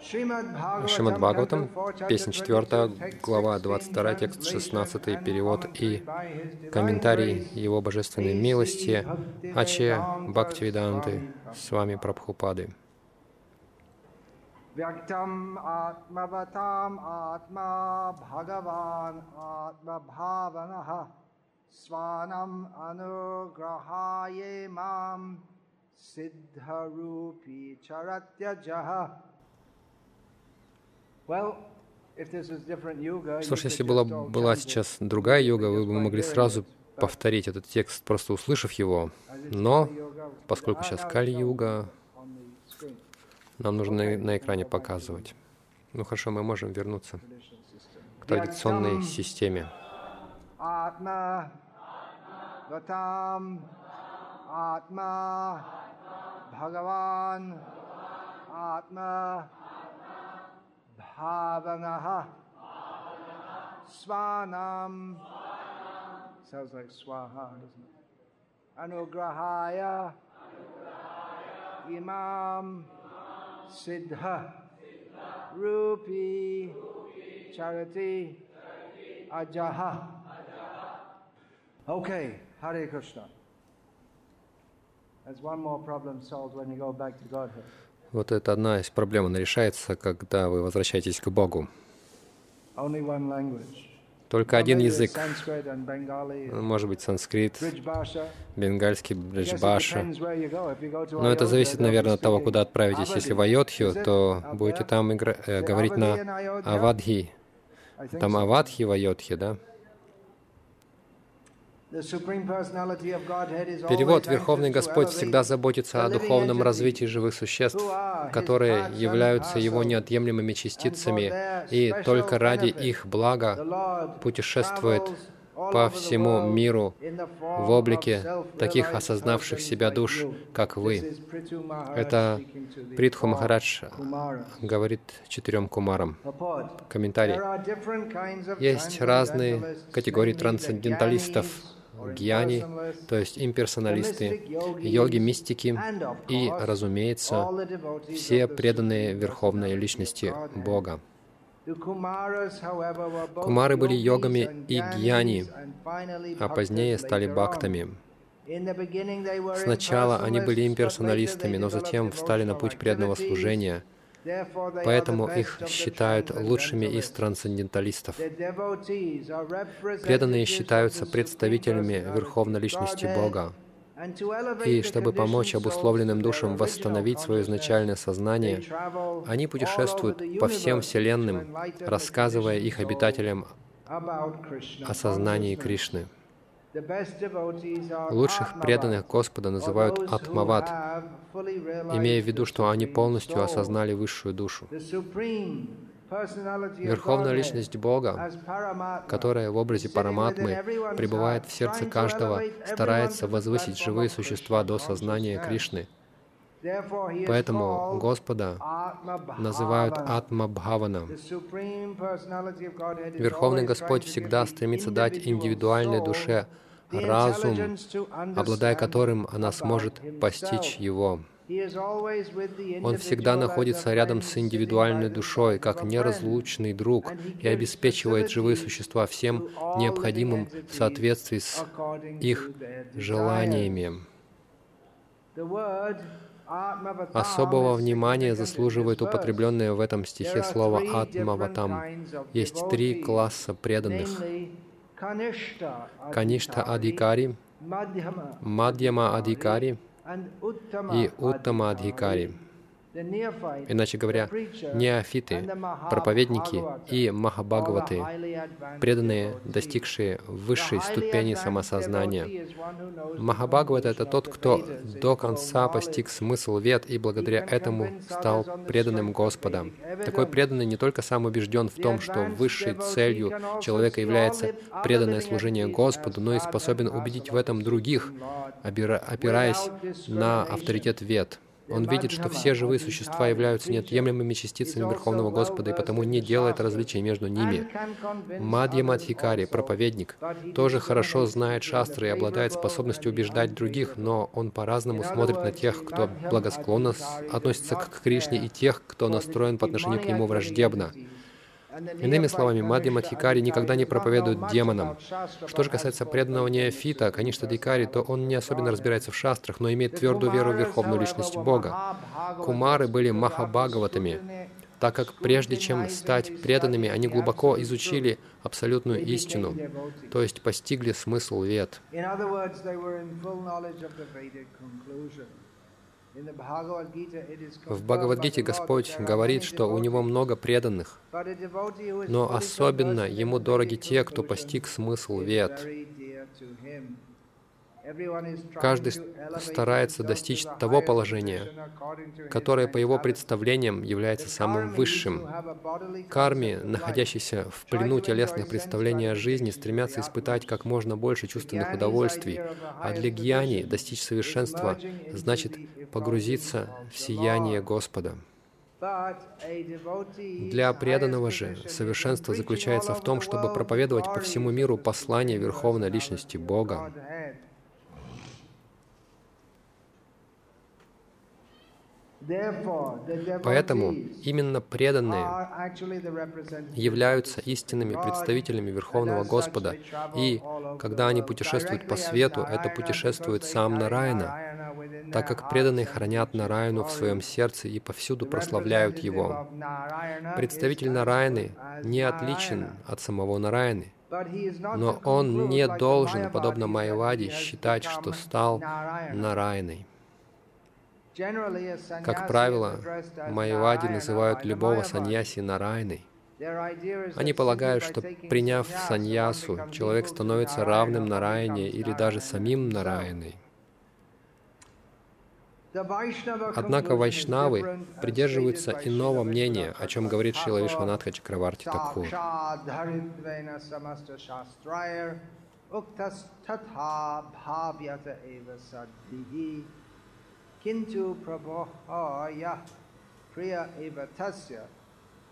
Шримад Бхагаватам, песня 4, глава 22, текст 16, перевод и комментарий Его Божественной Милости Аче Бхактивиданты. С вами Прабхупады. Vyaktam atmavatam atma bhagavan atma bhavanaha svanam anugrahaye mam siddharupi ж, если была, была сейчас другая йога, вы бы могли сразу повторить этот текст, просто услышав его. Но, поскольку сейчас Кали-юга, нам нужно на, на экране показывать. Ну хорошо, мы можем вернуться к традиционной системе. Atma, Vatam, Atma, Bhagavan, Atma, Bhavanaha, Swanam, sounds like Swaha, doesn't it? Anugrahaya, Imam, Siddha, Rupi, Charity, Ajaha. Okay, Hare Krishna. There's one more problem solved when you go back to Godhead. Вот это одна из проблем, она решается, когда вы возвращаетесь к Богу. Только один язык, Bengali, может быть, санскрит, бенгальский, бриджбаша. Но это зависит, наверное, от того, куда отправитесь. Если в Айодхью, то будете там игра- э, говорить на Авадхи. Там. Авадхи в Айодхе, да? Перевод «Верховный Господь всегда заботится о духовном развитии живых существ, которые являются Его неотъемлемыми частицами, и только ради их блага путешествует по всему миру в облике таких осознавших себя душ, как вы. Это Притху Махарадж говорит четырем кумарам. Комментарий. Есть разные категории трансценденталистов, гьяни, то есть имперсоналисты, the mystic yogis, йоги, мистики and, of и, разумеется, все преданные Верховной Личности. Бога. Кумары были йогами и гьяни, а позднее стали were Сначала они были имперсоналистами, но затем встали на путь преданного служения, поэтому их считают лучшими из трансценденталистов. Преданные считаются представителями Верховной Личности. Бога. И чтобы помочь обусловленным душам восстановить свое изначальное сознание, они путешествуют по всем вселенным, рассказывая их обитателям о сознании. Кришны. Лучших преданных Господа называют Атмават, имея в виду, что они полностью осознали высшую душу. Верховная Личность Бога, которая в образе Параматмы пребывает в сердце каждого, старается возвысить живые существа до сознания. Кришны. Поэтому Господа называют Bhavana. Атма Бхавана. The Supreme Personality of Godhead is Верховный Господь всегда стремится дать индивидуальной душе разум, обладая которым она сможет постичь Его. Он всегда находится рядом с индивидуальной душой, как неразлучный друг, и обеспечивает живые существа всем необходимым в соответствии с их желаниями. Особого внимания заслуживает употребленное в этом стихе слово «атмаватам». Есть три класса преданных. Каништа Адхикари, Мадьяма Адхикари и Уттама. Адхикари. Иначе говоря, неофиты, проповедники и махабхагаваты, преданные, достигшие высшей ступени самосознания. Махабхагавата — это тот, кто до конца постиг смысл вет и благодаря этому стал преданным Господа. Такой преданный не только сам убежден в том, что высшей целью человека является преданное служение Господу, но и способен убедить в этом других, опираясь на авторитет вет. Он видит, что все живые существа являются неотъемлемыми частицами Верховного Господа, и потому не делает различий между ними. Мадья Мадхикари, проповедник, тоже хорошо знает шастры и обладает способностью убеждать других, но он по-разному смотрит на тех, кто благосклонно относится к Кришне, и тех, кто настроен по отношению к нему враждебно. Иными словами, Мадхи Мадхикари никогда не проповедует демонам. Что же касается преданного неофита, конечно, Дикари, то он не особенно разбирается в шастрах, но имеет твердую веру в Верховную Личность Бога. Кумары были махабхагаватами, так как прежде чем стать преданными, они глубоко изучили абсолютную истину, то есть постигли смысл вет. В Бхагавадгите Господь говорит, что у Него много преданных, но особенно Ему дороги те, кто постиг смысл вет. Каждый старается достичь того положения, которое по его представлениям является самым высшим. Карми, находящиеся в плену телесных представлений о жизни, стремятся испытать как можно больше чувственных удовольствий, а для гьяни достичь совершенства значит погрузиться в сияние Господа. Для преданного же совершенство заключается в том, чтобы проповедовать по всему миру послание Верховной Личности Бога. Поэтому именно преданные являются истинными представителями Верховного Господа, и когда они путешествуют по свету, это путешествует сам Нараяна, так как преданные хранят Нараяну в своем сердце и повсюду прославляют Его. Представитель Нараяны не отличен от самого Нараяны, но он не должен, подобно Майяваде, считать, что стал Нараяной. Как правило, майявади называют любого саньяси Нарайной. Они полагают, что приняв саньясу, человек становится равным Нараяне или даже самим Нараяной. Однако вайшнавы придерживаются иного мнения, о чем говорит Шила Вишванатха Чакраварти Такхур. Kintu Prabhohaya Priya Evatasya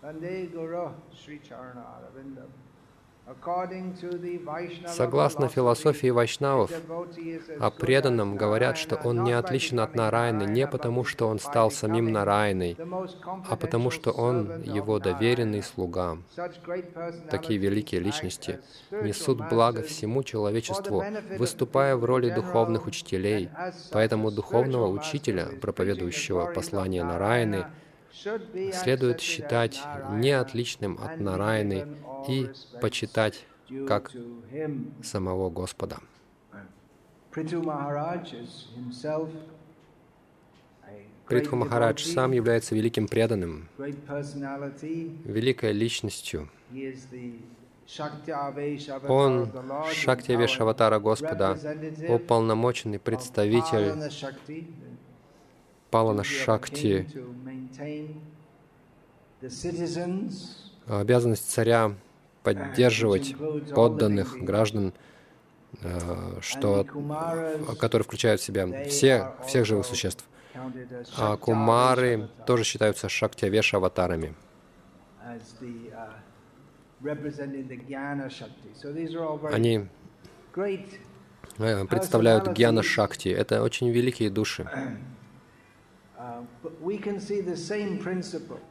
Vande Guru Sri charna Arvindam. Согласно философии вайшнавов, о преданном говорят, что он не отличен от Нараяны не потому, что он стал самим Нараяной, а потому, что он его доверенный слуга. Такие великие личности несут благо всему человечеству, выступая в роли духовных учителей. Поэтому духовного учителя, проповедующего послание Нараяны, следует считать не отличным от Нараяны и почитать как самого Господа. Притху Махарадж сам является великим преданным, великой личностью. Он Шактивеш Аватара Господа, уполномоченный представитель Палана Шакти, обязанность царя поддерживать подданных граждан, э, что, которые включают в себя все, всех живых существ. А кумары тоже считаются шактявеша аватарами. Они э, представляют гьяна шакти. Это очень великие души.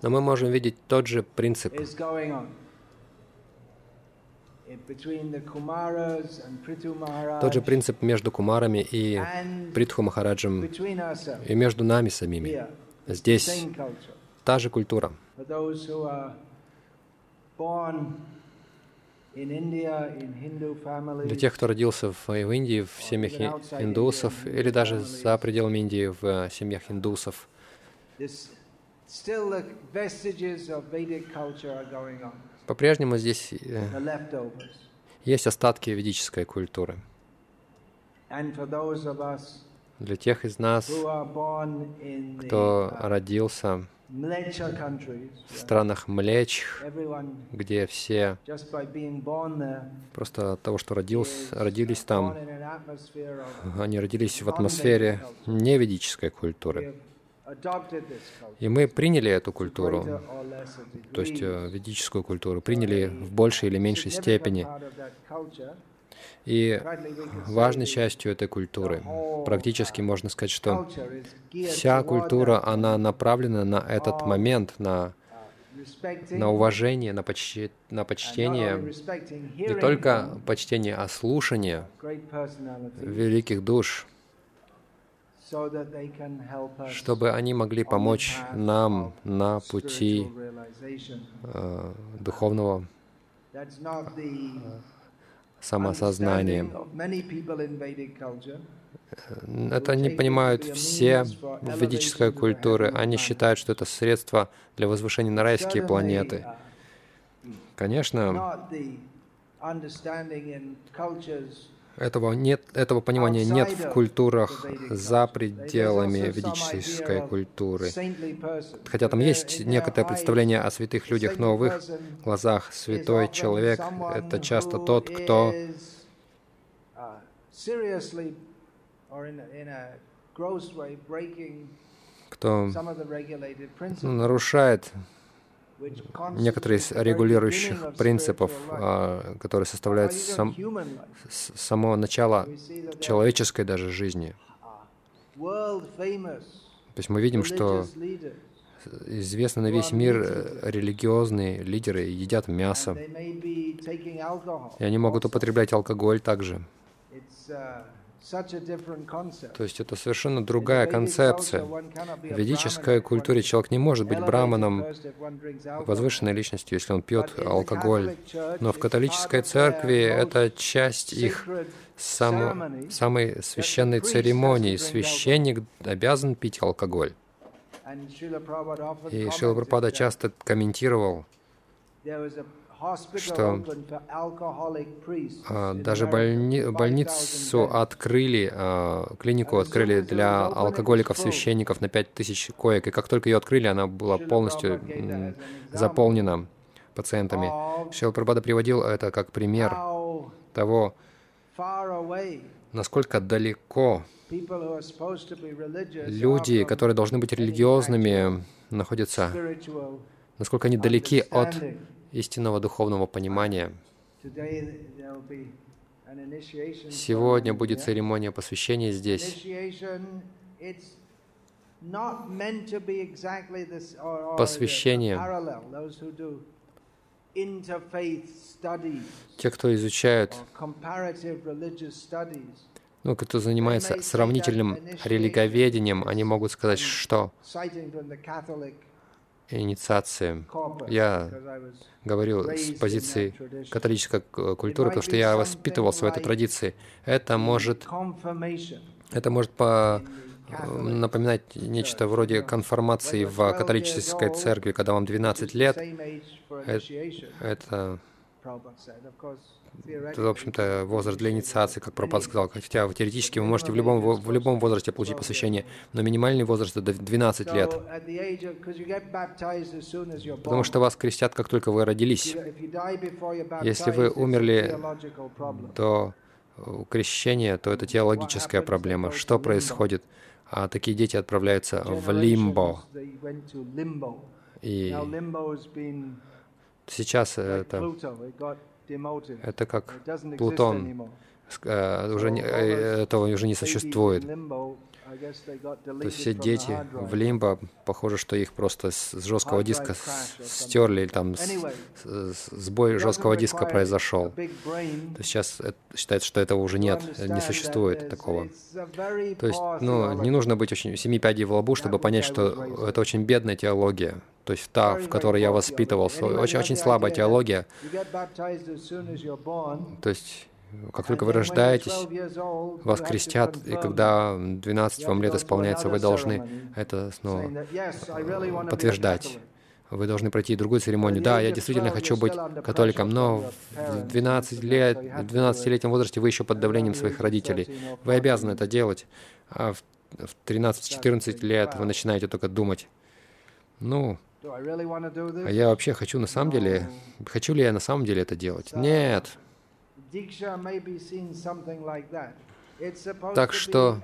Но мы можем видеть тот же принцип. Тот же принцип между Кумарами и Притху Махараджем, и между нами самими. Здесь та же культура. Для тех, кто родился в, в Индии, в семьях индусов, или даже за пределами Индии, в семьях индусов, По-прежнему здесь э, есть остатки ведической культуры. Для тех из нас, кто родился в странах млечь, где все просто от того, что родился, родились там, они родились в атмосфере неведической культуры. И мы приняли эту культуру, то есть э, ведическую культуру, приняли в большей или меньшей степени. И важной частью этой культуры, практически можно сказать, что вся культура, она направлена на этот момент, на, на уважение, на, почти, на почтение, не только почтение, а слушание великих душ, чтобы они могли помочь нам на пути э, духовного Vedic culture. Это не понимают все ведической культуре. Они считают, что это средство для возвышения на райские планеты. Конечно, этого нет, этого понимания нет в культурах за пределами ведической культуры. Хотя там есть некоторое представление о святых людях, но в их глазах святой человек — это часто тот, кто uh, кто нарушает некоторые из регулирующих принципов, а, которые составляют сам, human life. с самого начала We see that there человеческой даже жизни. То есть мы видим, что известны на весь мир э, религиозные лидеры едят мясо, и они могут употреблять алкоголь также. То есть это совершенно другая концепция. В ведической культуре человек не может быть браманом, возвышенной личностью, если он пьет алкоголь. Но в католической церкви это часть их само- самой священной церемонии. Священник обязан пить алкоголь. И Шила that часто комментировал, что, а, даже больни- 5,000 больницу открыли, а, клинику открыли для алкоголиков, священников на 5000 коек. И как только ее открыли, она была полностью заполнена пациентами. Прабхупада приводил это как пример того, насколько далеко люди, которые должны быть религиозными, находятся, насколько они далеки от. Истинного духовного понимания. Сегодня будет церемония посвящения здесь. Посвящение. Те, кто изучают, ну, кто занимается сравнительным религоведением, они могут сказать, что corpus, Я говорю с позиции католической к- культуры, потому что я воспитывался в этой традиции. Это может, это может по э, напоминать нечто вроде конформации в католической церкви, когда вам 12 лет. Э- Это, Это, в общем-то, возраст для инициации, как Пропад сказал. Хотя теоретически вы можете в любом, в любом возрасте получить посвящение, но минимальный возраст — это 12 лет. Потому что вас крестят, как только вы родились. Если вы умерли до э, крещения, то это теологическая проблема. Что происходит? А такие дети отправляются в лимбо. И сейчас like это, это как Плутон. э, уже не- э, этого уже не существует. То есть все дети в лимбо, похоже, что их просто с жесткого диска стерли, или там сбой жесткого диска произошел. То сейчас считается, что этого уже нет, не существует такого. То есть, ну, не нужно быть очень семи пядей в лбу, чтобы понять, что это очень бедная теология. То есть та, в которой я воспитывался, очень, очень слабая теология. То есть, Как только вы рождаетесь, вас крестят, и когда 12 вам лет исполняется, вы должны это снова подтверждать. Вы должны пройти другую церемонию. Да, я действительно хочу быть католиком, но в 12 лет, в 12-летнем возрасте вы еще под давлением своих родителей. Вы обязаны это делать. А в 13-14 лет вы начинаете только думать, ну, а я вообще хочу на самом деле, хочу ли я на самом деле это делать? Нет. Так что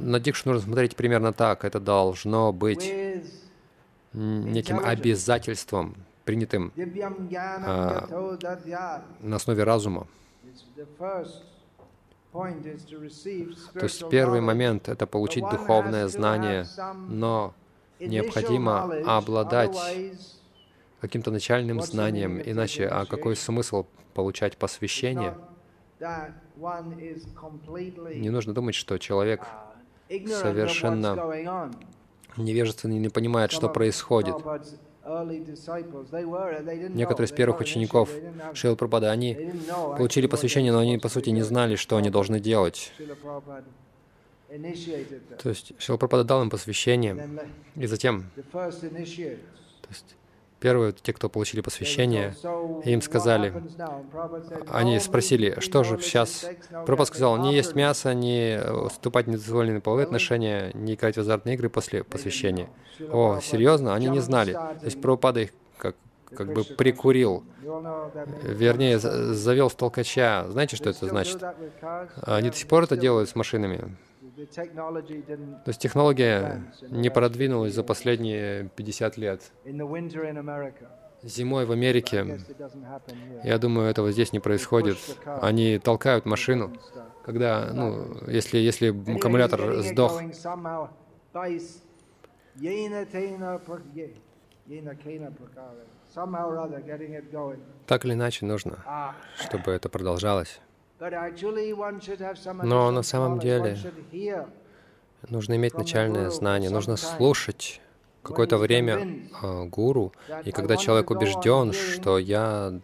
на дикшу нужно смотреть примерно так. Это должно быть неким обязательством, принятым а, на основе разума. То есть первый момент — это получить духовное знание, но необходимо обладать каким-то начальным знанием, иначе а какой смысл получать посвящение? Не нужно думать, что человек совершенно невежественный, не понимает, что происходит. Некоторые из первых учеников Шрила Прабхада, они получили посвящение, но они, по сути, не знали, что они должны делать. То есть Шрила Прабхада дал им посвящение, и затем, то есть Первые, те, кто получили посвящение, им сказали, они спросили, что же сейчас? Прабхупад сказал, не есть мясо, не вступать в недозволенные половые отношения, не играть в азартные игры после посвящения. О, серьезно? Они не знали. То есть Прабхупада их как, как бы прикурил, вернее, завел с толкача. Знаете, что это значит? Они до сих пор это делают с машинами. То есть технология не продвинулась за последние 50 лет. Зимой в Америке, я думаю, этого здесь не происходит. Они толкают машину, когда, ну, если, если аккумулятор сдох. Так или иначе нужно, чтобы это продолжалось. Но на самом деле нужно иметь начальное знание, нужно слушать какое-то время э, гуру, и когда человек убежден, что я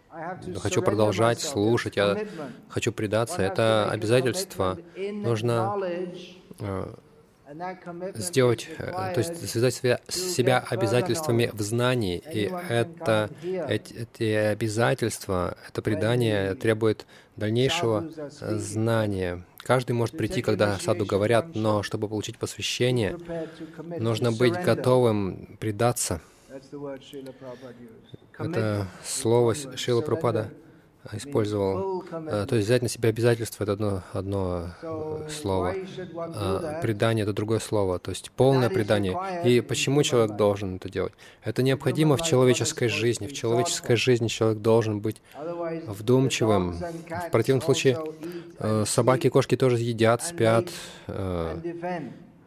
хочу продолжать слушать, я хочу предаться, это обязательство. Нужно э, сделать, э, то есть связать себя, себя обязательствами в знании. И это, эти, эти обязательства, это предание требует дальнейшего знания. Каждый может прийти, когда саду говорят, но чтобы получить посвящение, нужно быть готовым предаться. Это слово Шила Пропада использовал. А, то есть взять на себя обязательство — это одно, одно э, слово. А предание — это другое слово. То есть полное предание. И почему человек должен это делать? Это необходимо в человеческой жизни. В человеческой жизни человек должен быть вдумчивым. В противном случае э, собаки и кошки тоже едят, спят, э,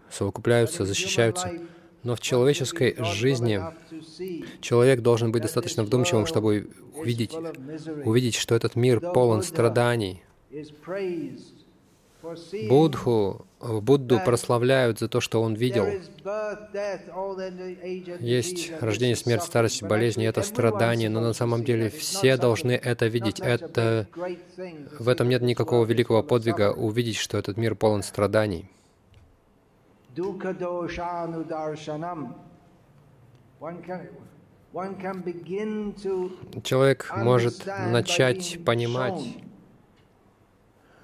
совокупляются, защищаются. Но в человеческой жизни человек должен быть достаточно вдумчивым, чтобы увидеть, увидеть, что этот мир полон страданий. Будху, Будду прославляют за то, что он видел. Есть рождение, смерть, старость, болезни, это страдание, но на самом деле все должны это видеть. Это, в этом нет никакого великого подвига увидеть, что этот мир полон страданий. Человек может начать понимать,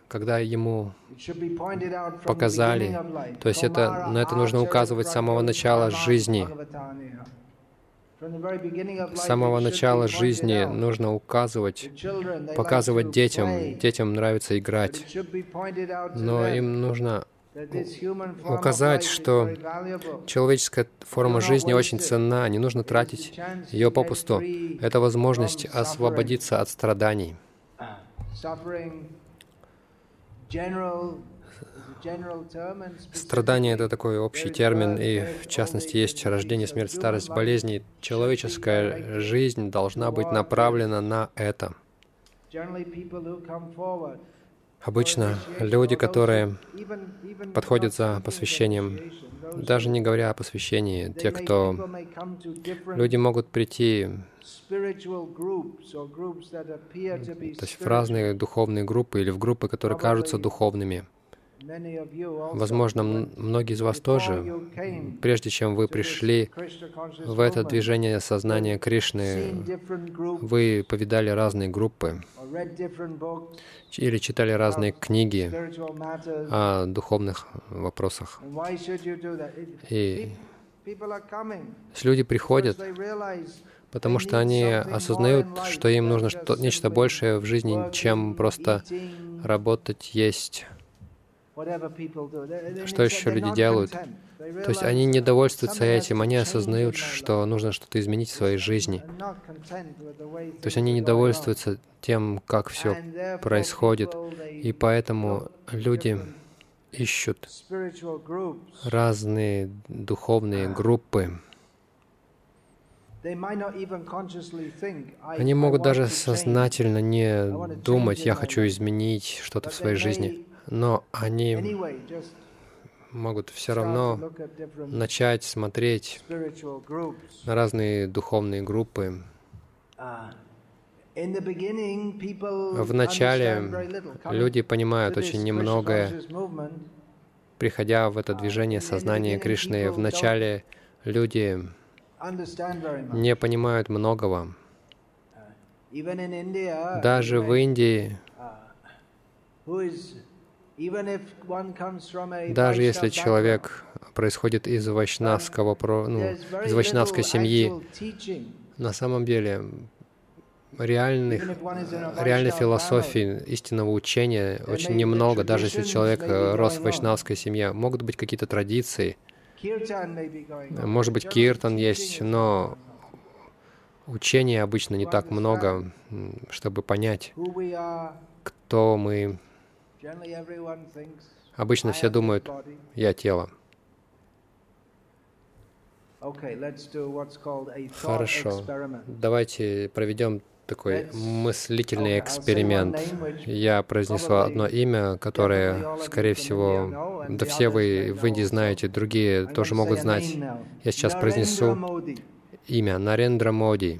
когда ему показали. То есть это, на это нужно указывать с самого начала жизни. С самого начала жизни нужно указывать, показывать детям. Детям нравится играть. Но им нужно указать, что человеческая форма жизни очень ценна, не нужно тратить ее попусту. Это возможность освободиться от страданий. Страдание — это такой общий термин, и в частности есть рождение, смерть, старость, болезни. Человеческая жизнь должна быть направлена на это. Обычно люди, которые подходят за посвящением, даже не говоря о посвящении, те, кто... Люди могут прийти то есть в разные духовные группы или в группы, которые кажутся духовными. Возможно, многие из вас тоже, прежде чем вы пришли в это движение сознания Кришны, вы повидали разные группы или читали разные книги о духовных вопросах. И люди приходят, потому что они осознают, что им нужно что нечто большее в жизни, чем просто работать, есть что еще люди делают? То есть они не довольствуются этим, они осознают, что нужно что-то изменить в своей жизни. То есть они не довольствуются тем, как все происходит, и поэтому люди ищут разные духовные группы. Они могут даже сознательно не думать, я хочу изменить что-то в своей жизни но они могут все равно начать смотреть на разные духовные группы. Uh, Вначале люди понимают очень немногое, приходя в это движение сознания Кришны. Вначале люди не понимают многого. Uh, Даже в Индии uh, даже если человек происходит из вайшнавского, ну, из вайшнавской семьи, на самом деле реальных, реальной философии, истинного учения очень немного, даже если человек э, рос в вайшнавской семье. Могут быть какие-то традиции, может быть, киртан есть, но учения обычно не так много, чтобы понять, кто мы, Обычно все думают, я тело. Хорошо. Давайте проведем такой мыслительный эксперимент. Я произнесу одно имя, которое, скорее всего, да все вы в Индии знаете, другие тоже могут знать. Я сейчас произнесу имя Нарендра Моди.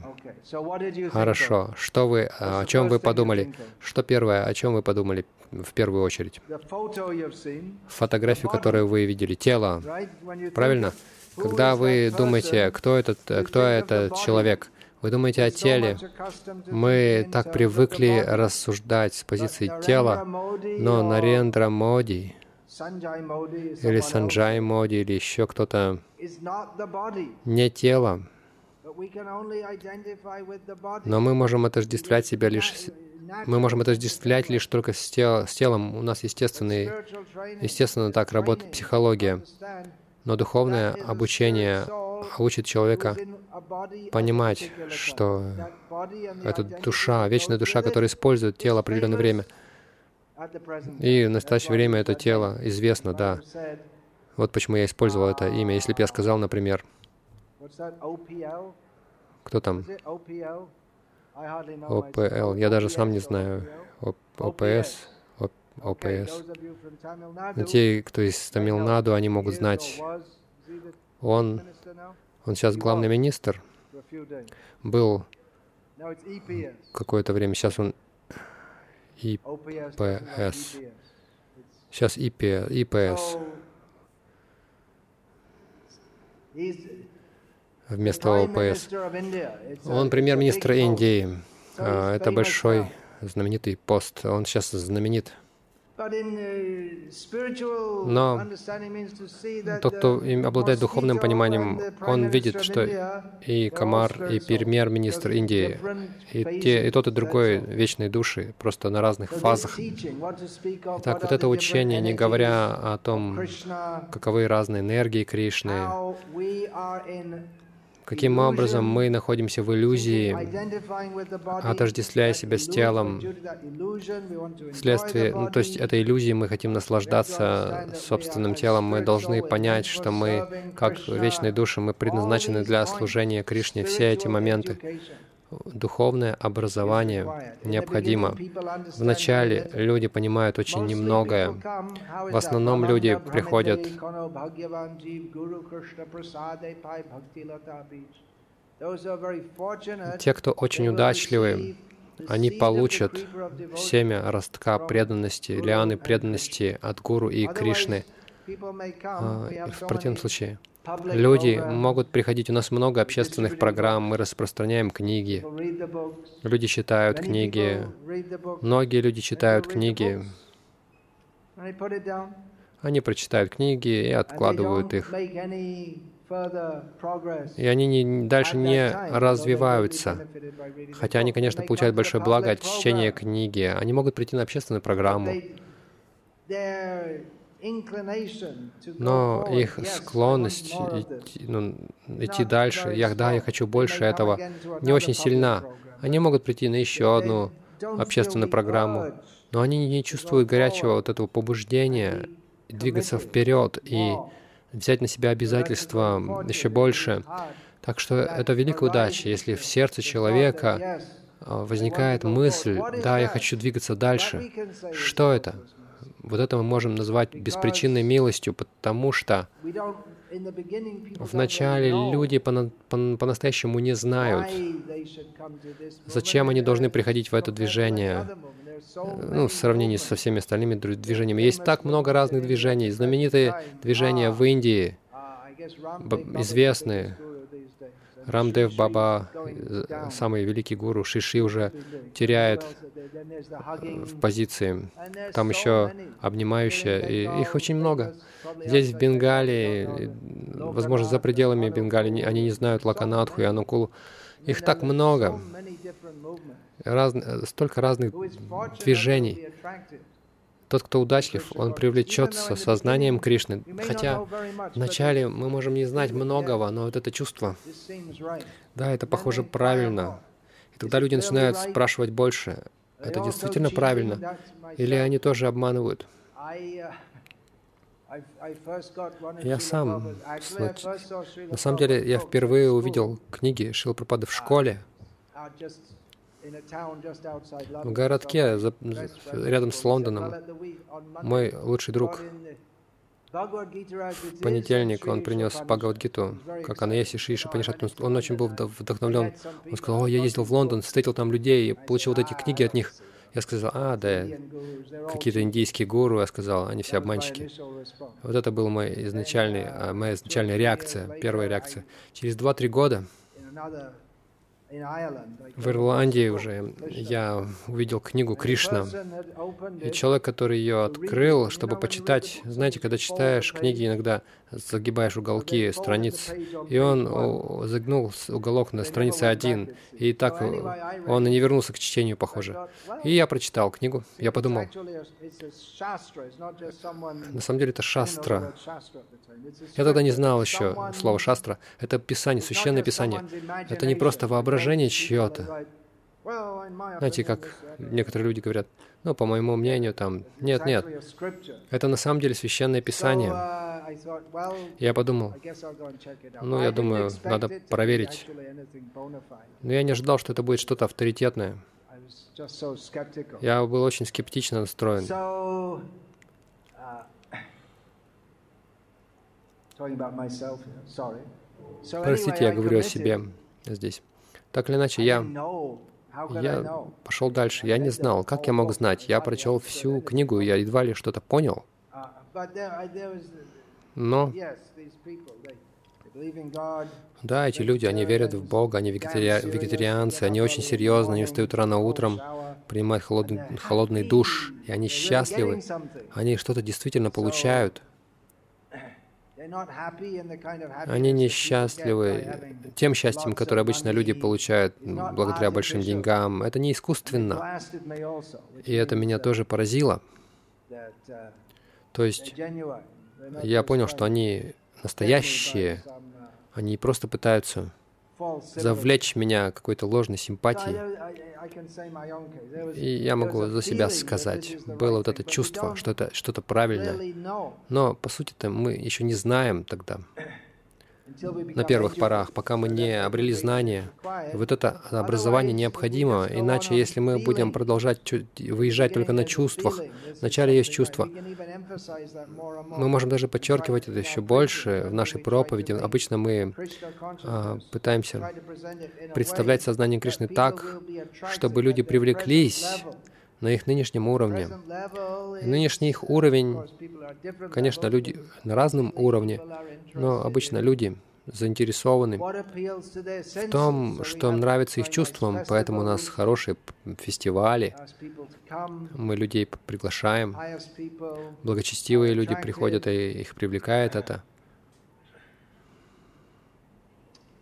Хорошо. Что вы, о чем вы подумали? Что первое, о чем вы подумали в первую очередь? Фотографию, которую вы видели, тело. Правильно? Когда вы думаете, кто этот, кто этот человек, вы думаете о теле. Мы так привыкли рассуждать с позиции тела, но Нарендра Моди или Санджай Моди или еще кто-то не тело. Но мы можем отождествлять себя лишь мы можем отождествлять лишь только с, тел, с телом. У нас естественный, естественно, так работает психология. Но духовное обучение учит человека понимать, что это душа, вечная душа, которая использует тело определенное время. И в настоящее время это тело известно, да. Вот почему я использовал это имя. Если бы я сказал, например, кто там? ОПЛ. Я даже сам не знаю. ОПС. ОПС. Но те, кто из Тамилнаду, они могут знать. Он, он сейчас главный министр. Был какое-то время. Сейчас он ИПС. Сейчас ИП, ИПС вместо ОПС. Он премьер-министр Индии. А, это большой знаменитый пост. Он сейчас знаменит. Но тот, кто обладает духовным пониманием, он видит, что и Камар, и премьер-министр Индии, и, те, и тот, и другой вечные души, просто на разных фазах. Итак, вот это учение, не говоря о том, каковы разные энергии Кришны, Каким образом мы находимся в иллюзии, отождествляя себя с телом, вследствие, ну, то есть этой иллюзии мы хотим наслаждаться собственным телом, мы должны понять, что мы, как вечные души, мы предназначены для служения Кришне. Все эти моменты, духовное образование необходимо. Вначале люди понимают очень немногое. В основном люди приходят те, кто очень удачливы, они получат семя ростка преданности, лианы преданности от Гуру и Кришны. А, в противном случае Люди могут приходить, у нас много общественных программ, мы распространяем книги. Люди читают книги. Многие люди читают книги. Они прочитают книги и откладывают их. И они не, дальше не развиваются. Хотя они, конечно, получают большое благо от чтения книги. Они могут прийти на общественную программу. Но их склонность идти, ну, идти дальше, я, да, я хочу больше этого, не очень сильна. Они могут прийти на еще одну общественную программу, но они не чувствуют горячего вот этого побуждения двигаться вперед и взять на себя обязательства еще больше. Так что это великая удача, если в сердце человека а, возникает мысль, да, я хочу двигаться дальше. Что это? Вот это мы можем назвать беспричинной милостью, потому что вначале люди по-настоящему по, по не знают, зачем они должны приходить в это движение. Ну, в сравнении со всеми остальными движениями. Есть так много разных движений. Знаменитые движения в Индии, известные, Рамдев Баба, э, самый великий гуру, Шиши уже теряет в позиции. Там еще обнимающая, и их очень много. Здесь, в Бенгалии, возможно, за пределами Бенгалии, они не знают Лаканатху и Анукулу. Их так много. Раз, столько разных движений. Тот, кто удачлив, он привлечется сознанием Кришны. Хотя вначале мы можем не знать многого, но вот это чувство, да, это похоже правильно. И тогда люди начинают спрашивать больше. Это действительно правильно? Или они тоже обманывают? Я сам, на самом деле, я впервые увидел книги Шила Пропады в школе, в городке за, рядом с Лондоном. Мой лучший друг. в понедельник он принес Бхагавадгиту, как она есть, и Шиши Панишат. Он очень был вдохновлен. Он сказал, о, я ездил в Лондон, встретил там людей, получил вот эти книги от них. Я сказал, а, да, какие-то индийские гуру, я сказал, они все обманщики. Вот это была моя изначальная, моя изначальная реакция, первая реакция. Через два-три года в Ирландии уже я увидел книгу Кришна, и человек, который ее открыл, чтобы почитать, знаете, когда читаешь книги, иногда загибаешь уголки страниц, и он загнул уголок на странице один, и так он и не вернулся к чтению, похоже. И я прочитал книгу, я подумал, на самом деле это шастра. Я тогда не знал еще слова шастра. Это писание, священное писание. Это не просто воображение чье-то. Знаете, как некоторые люди говорят, ну, по моему мнению, там, нет, нет, это на самом деле священное писание. Я подумал, ну, я думаю, надо проверить. Но я не ожидал, что это будет что-то авторитетное. Я был очень скептично настроен. Простите, я говорю о себе здесь. Так или иначе, я, я пошел дальше. Я не знал, как я мог знать. Я прочел всю книгу, я едва ли что-то понял. Uh, Но да, эти люди, они верят в Бога, они вегетари... вегетарианцы, они очень серьезны, они встают рано утром, принимают холодный, холодный душ, и они счастливы. Они что-то действительно получают. Они несчастливы тем счастьем, которое обычно люди получают благодаря большим деньгам. Это не искусственно. И это меня тоже поразило. Uh, То есть я понял, что они настоящие, uh, они просто пытаются завлечь меня какой-то ложной симпатией. И я могу за себя сказать, было вот это чувство, что это что-то правильное. Но, по сути-то, мы еще не знаем тогда. На первых порах, пока мы не обрели знания. Вот это образование необходимо, иначе если мы будем продолжать выезжать только на чувствах, вначале есть чувства, мы можем даже подчеркивать это еще больше в нашей проповеди. Обычно мы а, пытаемся представлять сознание Кришны так, чтобы люди привлеклись на их нынешнем уровне. И нынешний их уровень, конечно, люди на разном уровне, но обычно люди заинтересованы в том, что нравится их чувствам, поэтому у нас хорошие фестивали, мы людей приглашаем, благочестивые люди приходят, и их привлекает это.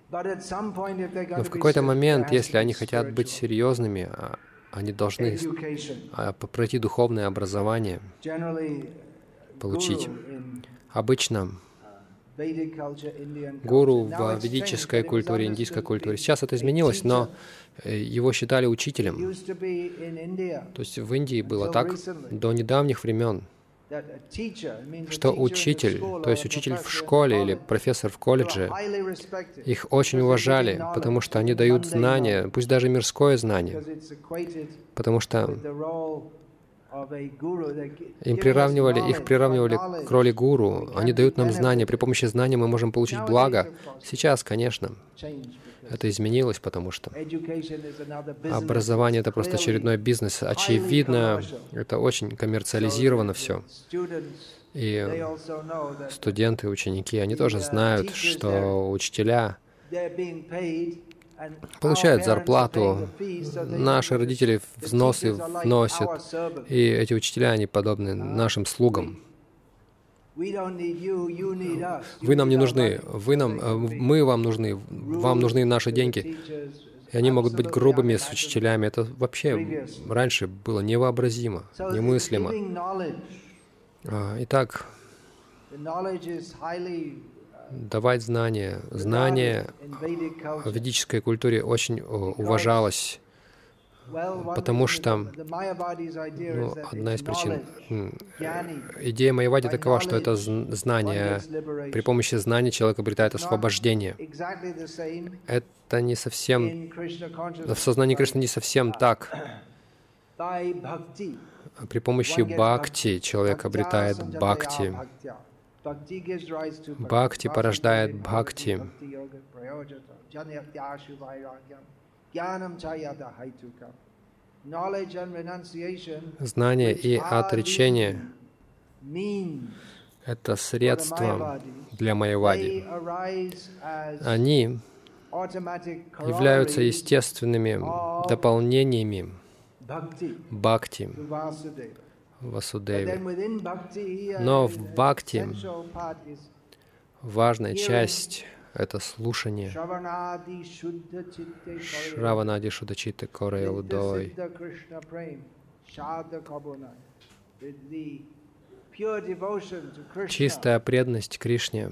Но в какой-то момент, если они хотят быть серьезными, а, они должны а, пройти духовное образование, получить. Обычно гуру в ведической культуре, индийской культуре. Сейчас это изменилось, но э, его считали учителем. То есть в Индии было так до недавних времен, что учитель, то есть учитель в школе или профессор в колледже, их очень уважали, потому что они дают знания, пусть даже мирское знание, потому что им приравнивали, их приравнивали к роли гуру. Они дают нам знания. При помощи знаний мы можем получить благо. Сейчас, конечно, это изменилось, потому что образование — это просто очередной бизнес. Очевидно, это очень коммерциализировано все. И студенты, ученики, они тоже знают, что учителя получают зарплату, наши родители взносы вносят, и эти учителя, они подобны нашим слугам. Вы нам не нужны, вы нам, э, мы вам нужны, вам нужны наши деньги. И они могут быть грубыми с учителями. Это вообще раньше было невообразимо, немыслимо. А, итак, давать знания. Знание в ведической культуре очень уважалось, потому что ну, одна из причин, идея Майявади такова, что это знание, при помощи знаний человек обретает освобождение. Это не совсем, в сознании Кришны не совсем так. При помощи бхакти человек обретает бхакти. Бхакти порождает бхакти. Знание и отречение — это средство для Майявади. Они являются естественными дополнениями бхакти, Васудеве. Но в бхакти важная часть — это слушание. Шраванади Шудачита Коре Удой. Чистая преданность Кришне.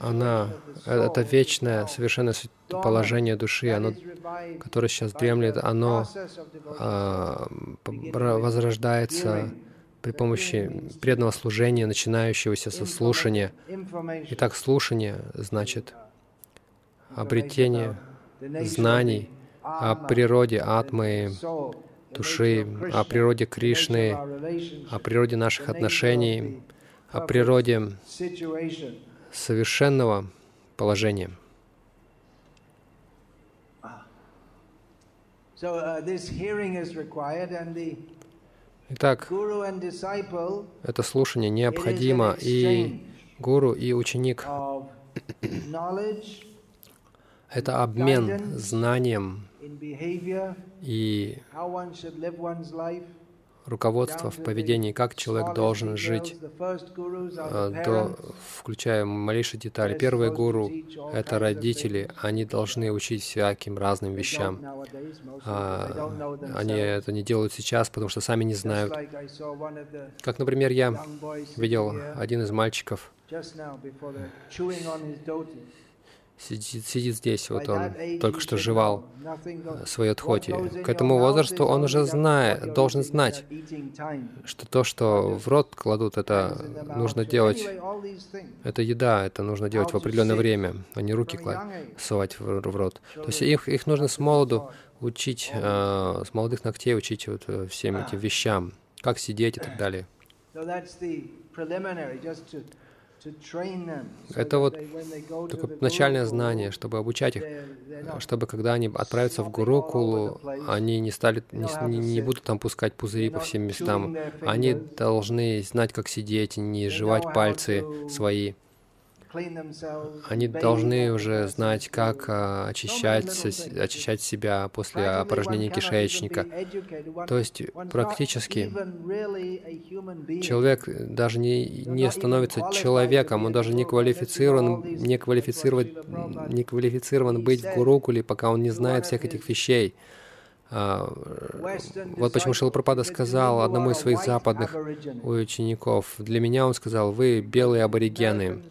она, это вечное, совершенное положение души, оно, которое сейчас дремлет, оно а, возрождается при помощи преданного служения, начинающегося со слушания. Итак, слушание значит обретение знаний о природе атмы, души, о природе Кришны, о природе наших отношений, о природе совершенного положения. Итак, это слушание необходимо, и гуру, и ученик — это обмен знанием и руководство в поведении, как человек должен жить, э, до, включая малейшие детали. Первые гуру — это родители, они должны учить всяким разным вещам. А, они это не делают сейчас, потому что сами не знают. Как, например, я видел один из мальчиков, сидит, сидит здесь, вот он только что жевал свое тхоти. К этому возрасту он уже знает, должен знать, что то, что в рот кладут, это нужно делать, это еда, это нужно делать в определенное время, а не руки совать в, в рот. То есть их, их нужно с молоду учить, э, с молодых ногтей учить вот э, всем этим вещам, как сидеть и так далее. Это вот такое начальное знание, чтобы обучать их, чтобы когда они отправятся в Гурукулу, они не, стали, не, не будут там пускать пузыри по всем местам. Они должны знать, как сидеть, не жевать пальцы свои. Они должны уже знать, как а, очищать, очищать себя после опорожнения кишечника. То есть практически человек даже не, не становится человеком, он даже не квалифицирован, не, квалифицирован, не квалифицирован быть в Гурукуле, пока он не знает всех этих вещей. Вот почему Шилапрапада сказал одному из своих западных учеников, для меня он сказал, вы белые аборигены,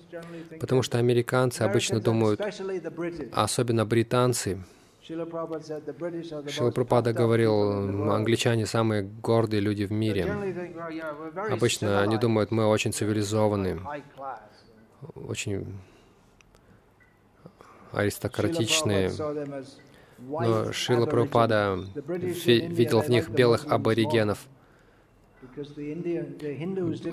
потому что американцы обычно думают, особенно британцы, Шилапрапада говорил, англичане самые гордые люди в мире. Обычно они думают, мы очень цивилизованы, очень аристократичные. Но Шила Прабхупада видел в них белых аборигенов.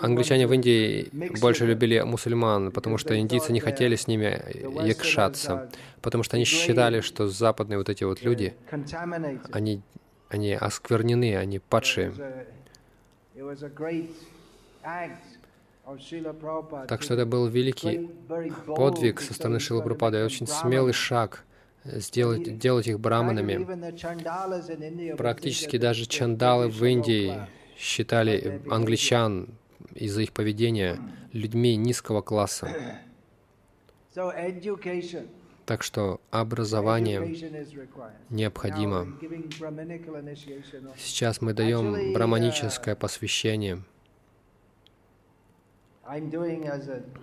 Англичане в Индии больше любили мусульман, потому что индийцы не хотели с ними якшаться, потому что они считали, что западные вот эти вот люди, они, они осквернены, они падшие. Так что это был великий подвиг со стороны Шила Прабхупады, очень смелый шаг — сделать, делать их браманами. Практически даже чандалы в Индии считали англичан из-за их поведения людьми низкого класса. Так что образование необходимо. Сейчас мы даем браманическое посвящение —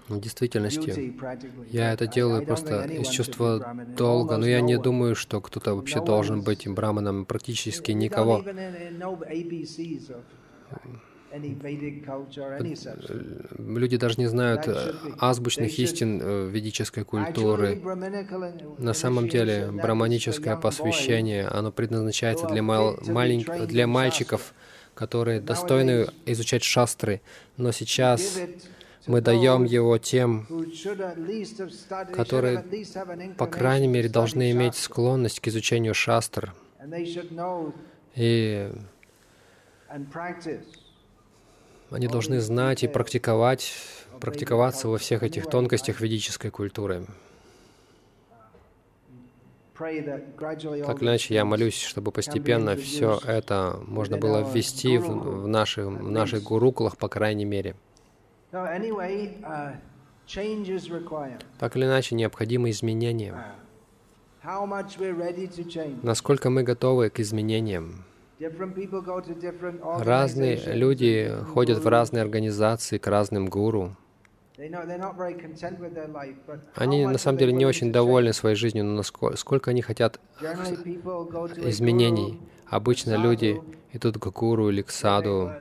в действительности, я это делаю просто из чувства долга, но я не думаю, что кто-то вообще должен быть браманом, практически никого. Люди даже не знают э, азбучных истин э, ведической культуры. На самом деле, браманическое посвящение, оно предназначается для, мал малень... для мальчиков, которые достойны изучать шастры, но сейчас мы даем его тем, которые, по крайней мере, должны иметь склонность к изучению шастр. И они должны знать и практиковать, практиковаться во всех этих тонкостях ведической культуры. Так или иначе, я молюсь, чтобы постепенно все это можно было ввести в, в, наших, в наших гурукулах, по крайней мере. Uh, так или иначе, необходимы изменения. Uh, Насколько мы готовы к изменениям? Разные люди ходят в разные организации, к разным гуру. Они на самом деле не очень довольны своей жизнью, но насколько, сколько они хотят изменений. Обычно люди идут к гуру или к саду.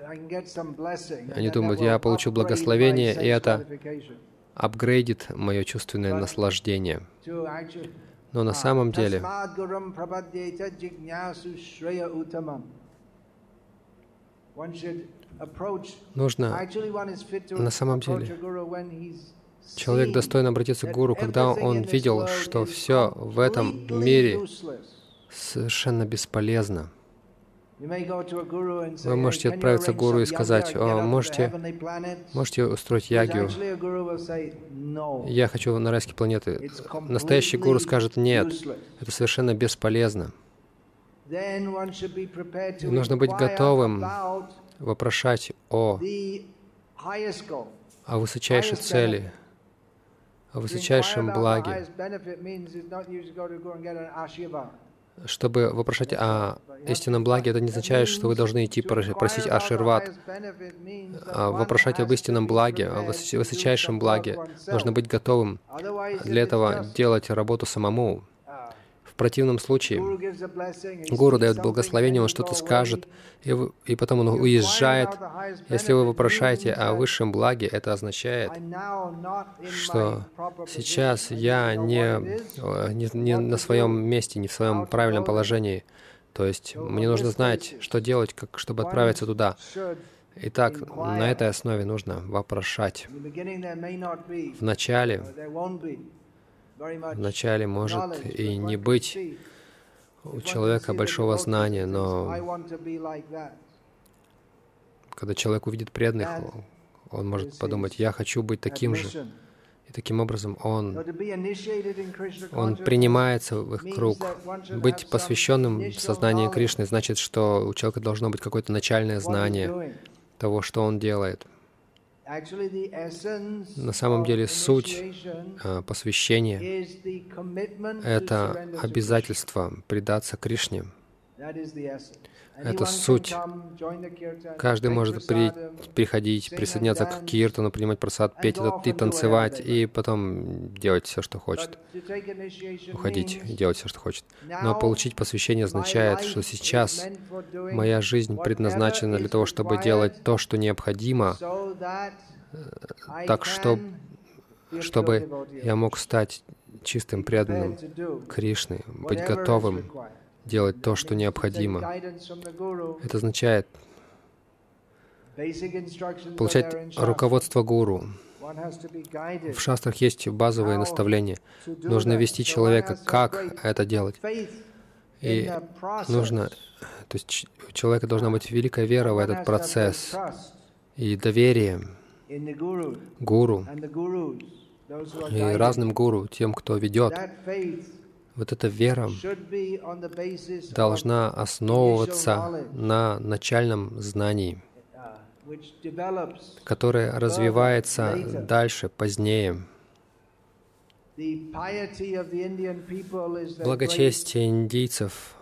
Они думают, я получу благословение, и это апгрейдит мое чувственное наслаждение. Но на самом деле нужно, на самом деле, человек достоин обратиться к гуру, когда он видел, что все в этом мире совершенно бесполезно. Вы можете отправиться к гуру и сказать, О, можете, можете устроить ягию. Я хочу на райские планеты. Настоящий гуру скажет, нет, это совершенно бесполезно. И нужно быть готовым вопрошать о, о высочайшей цели, о высочайшем благе. Чтобы вопрошать о истинном благе, это не означает, что вы должны идти просить Аширват. А вопрошать об истинном благе, о высочайшем благе. Нужно быть готовым для этого делать работу самому противном случае гуру дает благословение, он что-то скажет, и, и потом он уезжает. Если вы вопрошаете о высшем благе, это означает, что сейчас я не, не, не на своем месте, не в своем правильном положении. То есть мне нужно знать, что делать, как, чтобы отправиться туда. Итак, на этой основе нужно вопрошать. Вначале Вначале может и не быть у человека большого знания, но когда человек увидит преданных, он может подумать, я хочу быть таким же. И таким образом он, он принимается в их круг. Быть посвященным в сознании Кришны значит, что у человека должно быть какое-то начальное знание того, что он делает. На самом деле суть а, посвящения — это обязательство предаться Кришне. Это суть. Каждый может при, приходить, присоединяться к киртану, принимать просад, петь и танцевать, и потом делать все, что хочет. Уходить и делать все, что хочет. Но получить посвящение означает, что сейчас моя жизнь предназначена для того, чтобы делать то, что необходимо, так что, чтобы я мог стать чистым преданным Кришны, быть готовым делать то, что необходимо. Это означает получать руководство гуру. В шастрах есть базовые наставления. Нужно вести человека, как это делать. И нужно, то есть у человека должна быть великая вера в этот процесс и доверие гуру и разным гуру, тем, кто ведет. Вот эта вера должна основываться на начальном знании, которое развивается дальше, позднее. Благочестие индийцев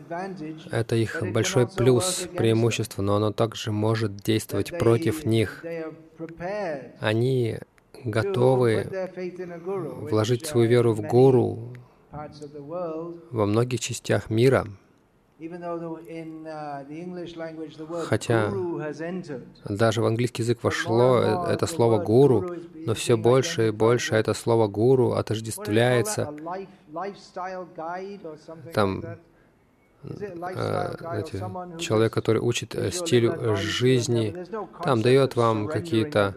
— это их большой плюс, преимущество, но оно также может действовать против них. Они готовы вложить свою веру в гуру, во многих частях мира, хотя даже в английский язык вошло э, это слово «гуру», но все больше и больше это слово «гуру» отождествляется. Там э, знаете, человек, который учит э, стилю жизни, там дает вам какие-то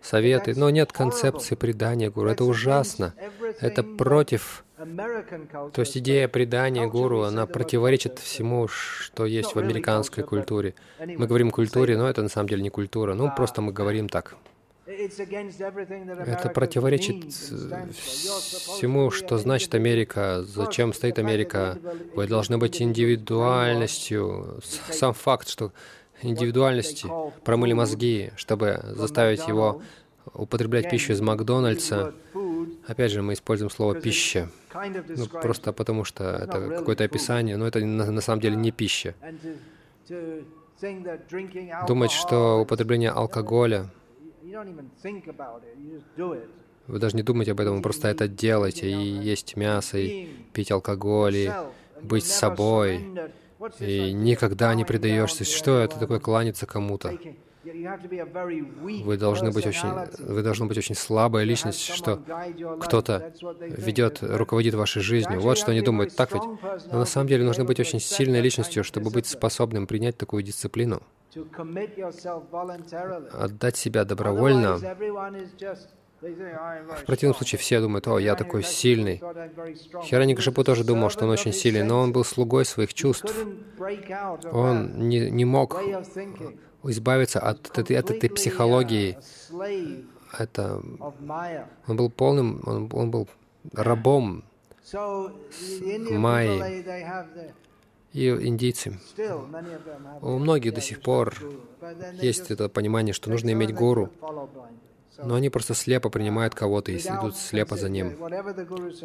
советы, но нет концепции предания гуру. Это ужасно. Это против то есть идея предания гуру, она противоречит всему, что есть в американской культуре. Мы говорим культуре, но это на самом деле не культура. Ну, просто мы говорим так. Это противоречит всему, что значит Америка, зачем стоит Америка. Вы должны быть индивидуальностью. Сам факт, что индивидуальности промыли мозги, чтобы заставить его употреблять пищу из Макдональдса. Опять же, мы используем слово «пища». Ну, просто потому что это какое-то описание, но это на, на самом деле не пища. Думать, что употребление алкоголя, вы даже не думаете об этом, вы просто это делаете, и есть мясо, и пить алкоголь, и быть собой, и никогда не предаешься. Что это такое кланяться кому-то? Вы должны быть очень, вы должны быть очень слабая личность, что кто-то ведет, руководит вашей жизнью. Вот что они думают, так ведь? Но на самом деле нужно быть очень сильной личностью, чтобы быть способным принять такую дисциплину, отдать себя добровольно. В противном случае все думают, о, я такой сильный. Хираникашипу тоже думал, что он очень сильный, но он был слугой своих чувств. Он не, не мог избавиться от этой, от этой психологии. Это, он был полным, он, он был рабом Майи. И индийцы. У многих до сих пор есть это понимание, что нужно иметь гуру. Но они просто слепо принимают кого-то и идут слепо за ним,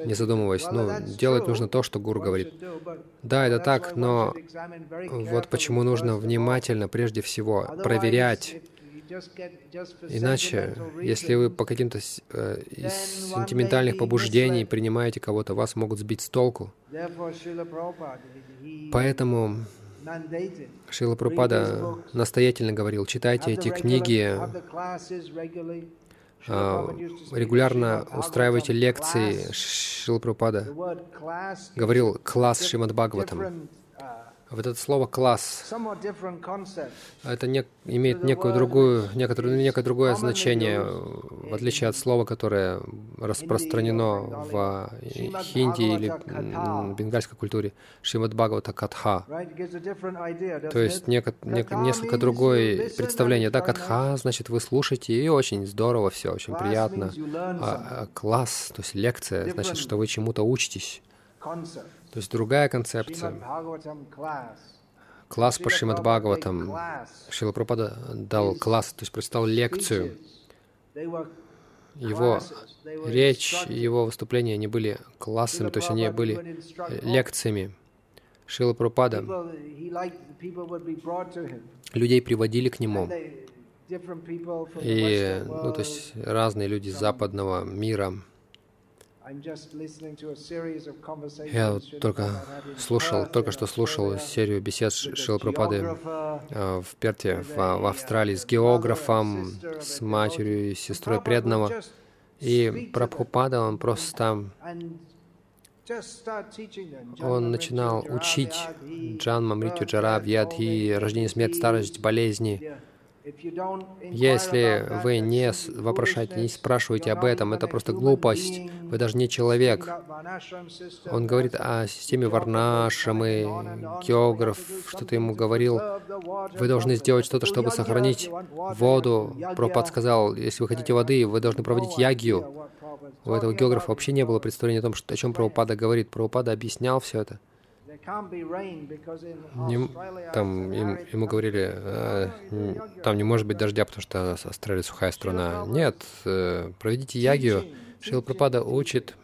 не задумываясь. Ну, делать нужно то, что гуру говорит. Да, это так, но вот почему нужно внимательно, прежде всего, проверять. Иначе, если вы по каким-то э, из сентиментальных побуждений принимаете кого-то, вас могут сбить с толку. Поэтому Шила Прупада настоятельно говорил, читайте эти книги, регулярно устраивайте лекции. Шила Прупада говорил класс Шримад Бхагаватам. Вот это слово «класс» это не, имеет некую другую, некоторое, некое другое значение, в отличие от слова, которое распространено в хинди или бенгальской культуре, Шримад Бхагавата Катха. То есть неко, не, несколько другое представление. Да, Катха, значит, вы слушаете, и очень здорово все, очень приятно. А, а класс, то есть лекция, значит, что вы чему-то учитесь. То есть другая концепция. Класс по Шримад Бхагаватам. Шила Прабхупада дал класс, то есть прочитал лекцию. Его речь, его выступления, они были классами, то есть они были лекциями. Шила Прабхупада людей приводили к нему. И, ну, то есть разные люди западного мира, я только слушал, только что слушал серию бесед Шилапрапады в Перте, в, в Австралии, с географом, с матерью и сестрой преданного. И Прабхупада, он просто он начинал учить Джан Мритю, Джара, Вьядхи, рождение, смерть, старость, болезни, если вы не вопрошаете, не спрашиваете об этом, это просто глупость. Вы даже не человек. Он говорит о системе Варнашамы, географ что-то ему говорил. Вы должны сделать что-то, чтобы сохранить воду. Пропад сказал, если вы хотите воды, вы должны проводить ягию. У этого географа вообще не было представления о том, что, о чем Прабхупада говорит. Прабхупада объяснял все это. Не, там им, ему говорили, э, там не может быть дождя, потому что Австралия сухая страна. Нет, э, проведите ягию. Шил Пропада учит,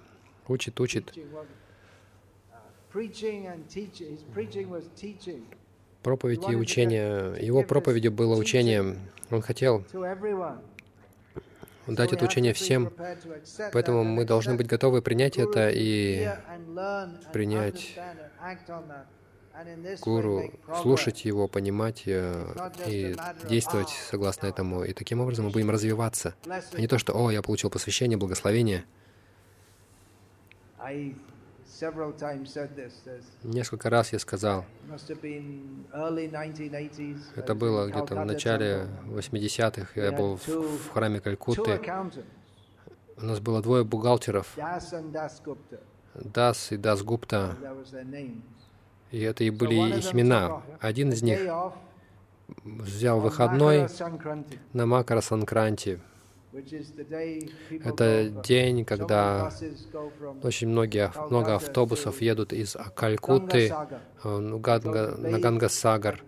учит, учит. Проповедь и учение. Его проповедью было учение. Он хотел дать это учение всем. Поэтому мы должны быть готовы принять это и принять гуру, слушать его, понимать и действовать согласно этому. И таким образом мы будем развиваться. А не то, что «О, я получил посвящение, благословение». Несколько раз я сказал, это было где-то в начале 80-х, я был в, в храме Калькутты. У нас было двое бухгалтеров, Дас и Дас Гупта, и это и были их имена. Один из них взял выходной на Макара Санкранти. Это день, когда очень многие, много автобусов едут из Калькутты на Гангасагар.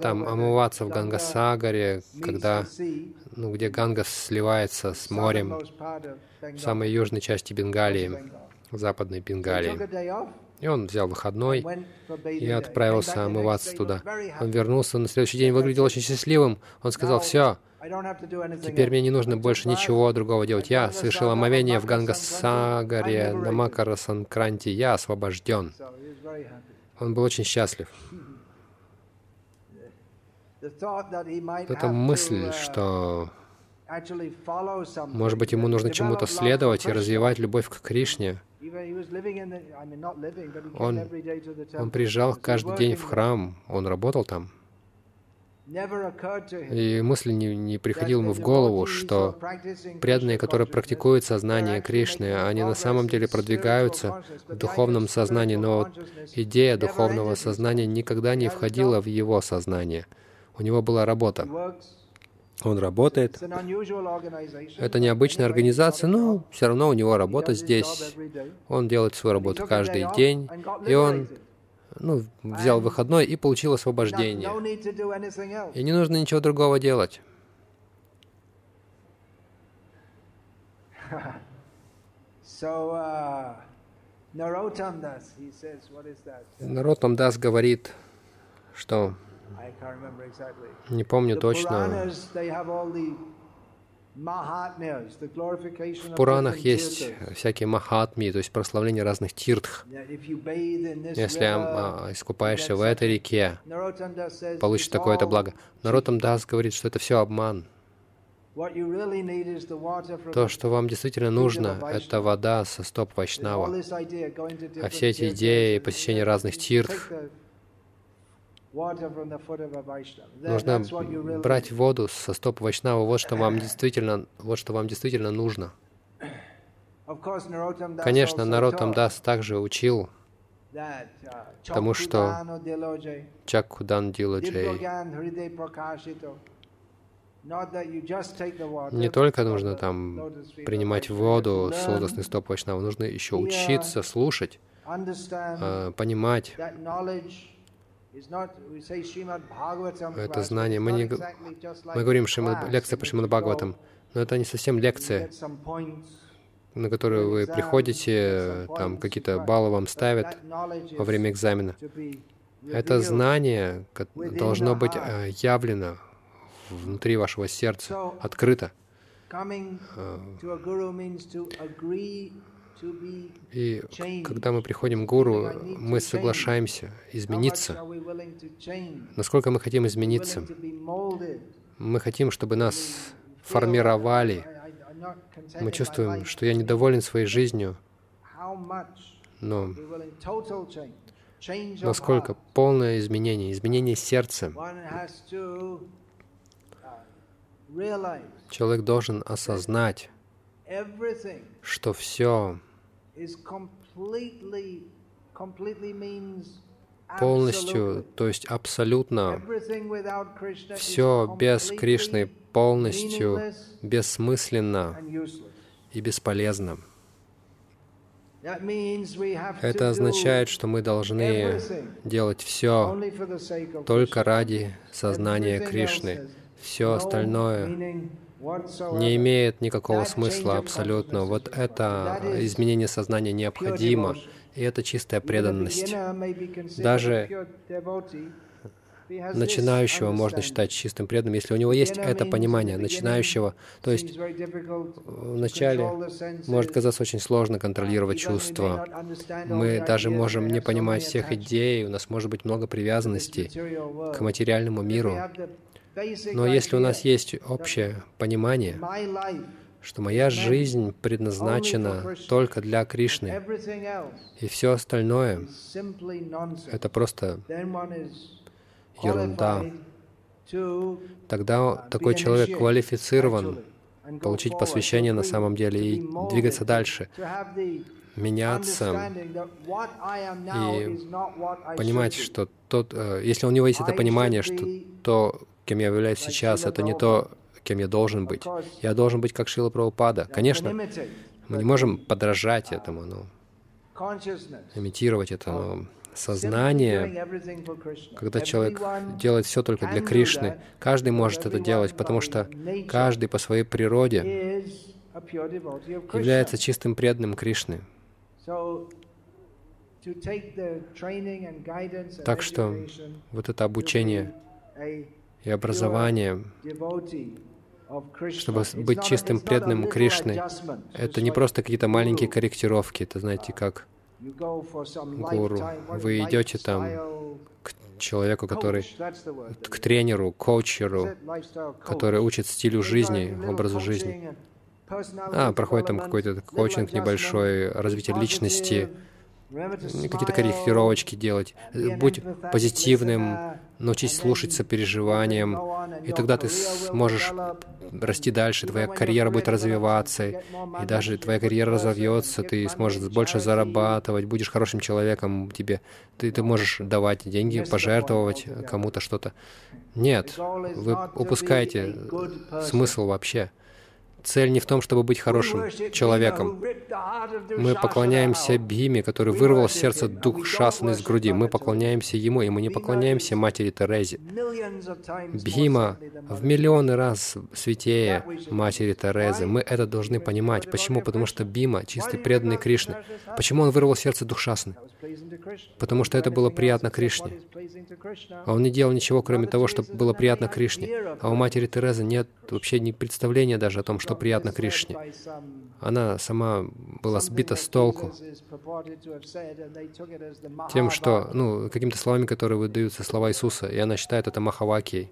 Там омываться в Гангасагаре, когда, ну, где Ганга сливается с морем. в самой южной части Бенгалии, западной Бенгалии. И он взял выходной и отправился омываться туда. Он вернулся на следующий день, выглядел очень счастливым. Он сказал, все, Теперь мне не нужно больше ничего другого делать. Я совершил омовение в Гангасагаре на Макара Санкранти. Я освобожден. Он был очень счастлив. Эта мысль, что, может быть, ему нужно чему-то следовать и развивать любовь к Кришне. Он, он приезжал каждый день в храм, он работал там. И мысль не, не приходила ему в голову, что преданные, которые практикуют сознание Кришны, они на самом деле продвигаются в духовном сознании, но идея духовного сознания никогда не входила в его сознание. У него была работа. Он работает. Это необычная организация, но все равно у него работа здесь. Он делает свою работу каждый день, и он ну, взял выходной и получил освобождение. И не нужно ничего другого делать. uh, Narottam Das, he says, what is that? Наротам Дас говорит, что Не помню точно. В Пуранах есть всякие махатми, то есть прославление разных тиртх. Если а, искупаешься в этой реке, получишь такое-то благо. Наротам Дас говорит, что это все обман. То, что вам действительно нужно, это вода со стоп Вайшнава. А все эти идеи посещения разных тиртх, нужно брать воду со стоп Вайшнава. Вот что вам действительно, вот что вам действительно нужно. Конечно, taught Тамдас также учил uh, тому, что Чаккудан water Не только нужно там принимать воду с лотосной стоп Вайшнава, нужно еще учиться, слушать, э, понимать. Это знание. Мы, не, мы говорим Шримад, лекция по Шримад Бхагаватам, но это не совсем лекция, на которую вы приходите, там какие-то баллы вам ставят во время экзамена. Это знание должно быть э, явлено внутри вашего сердца, открыто. И когда мы приходим к гуру, мы соглашаемся измениться. Насколько мы хотим измениться? Мы хотим, чтобы нас формировали. Мы чувствуем, что я недоволен своей жизнью, но насколько полное изменение, изменение сердца. Человек должен осознать, что все полностью, то есть абсолютно, все без Кришны полностью бессмысленно и бесполезно. Это означает, что мы должны делать все только ради сознания Кришны. Все остальное. Не имеет никакого смысла абсолютно. Вот это изменение сознания необходимо, и это чистая преданность. Даже Начинающего можно считать чистым преданным, если у него есть это понимание. Начинающего, то есть вначале может казаться очень сложно контролировать чувства. Мы даже можем не понимать всех идей, у нас может быть много привязанностей к материальному миру. Но если у нас есть общее понимание, что моя жизнь предназначена только для Кришны, и все остальное это просто ерунда, тогда такой человек квалифицирован получить посвящение на самом деле и двигаться дальше, меняться, и понимать, что тот, э, если у него есть это понимание, что то, кем я являюсь сейчас, это не то, кем я должен быть. Я должен быть как Шила Прабхупада. Конечно, мы не можем подражать этому, consciousness, имитировать это, но сознание, когда человек делает все только для Кришны, каждый может это делать, потому что каждый по своей природе является чистым преданным Кришны. Так что вот это обучение и образование, a devotee of Krishna, чтобы быть чистым преданным Кришны, это не просто какие-то маленькие корректировки, это знаете, как гуру. Вы идете там к человеку, который, к тренеру, коучеру, который учит стилю жизни, образу жизни. А, проходит там какой-то коучинг небольшой, развитие личности, какие-то корректировочки делать. an Будь позитивным, научись слушать сопереживанием, и тогда ты сможешь расти дальше, твоя карьера будет развиваться, и даже твоя карьера разовьется, ты сможешь больше зарабатывать, будешь хорошим человеком, тебе ты, ты можешь давать деньги, пожертвовать кому-то что-то. Нет, вы упускаете смысл вообще. Цель не в том, чтобы быть хорошим человеком. Мы поклоняемся Бхиме, который вырвал сердце дух Шасаны из груди. Мы поклоняемся ему, и мы не поклоняемся матери Терезе. Бхима в миллионы раз святее матери Терезы. Мы это должны понимать. Почему? Потому что Бима — чистый преданный Кришны. Почему он вырвал сердце дух Шасаны? Потому что это было приятно Кришне. А он не делал ничего, кроме того, чтобы было приятно Кришне. А у матери Терезы нет вообще ни представления даже о том, что приятно Кришне. Она сама была сбита с толку тем, что, ну, какими-то словами, которые выдаются слова Иисуса, и она считает это Махавакией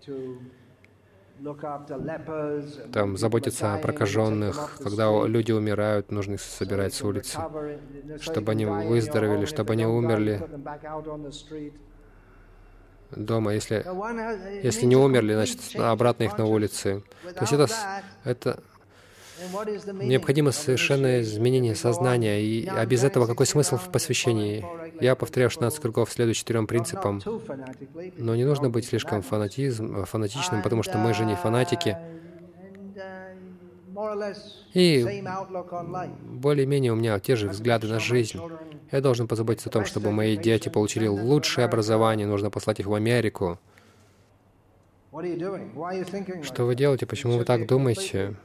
там заботиться о прокаженных, когда люди умирают, нужно их собирать с улицы, чтобы они выздоровели, чтобы они умерли дома. Если, если не умерли, значит, обратно их на улице. То есть это, это Необходимо совершенное изменение сознания, и, а без этого какой смысл в посвящении? Я повторяю 16 кругов, следуя четырем принципам, но не нужно быть слишком фанатизм, фанатичным, потому что мы же не фанатики. И более-менее у меня те же взгляды на жизнь. Я должен позаботиться о том, чтобы мои дети получили лучшее образование, нужно послать их в Америку. Что вы делаете? Почему вы так думаете?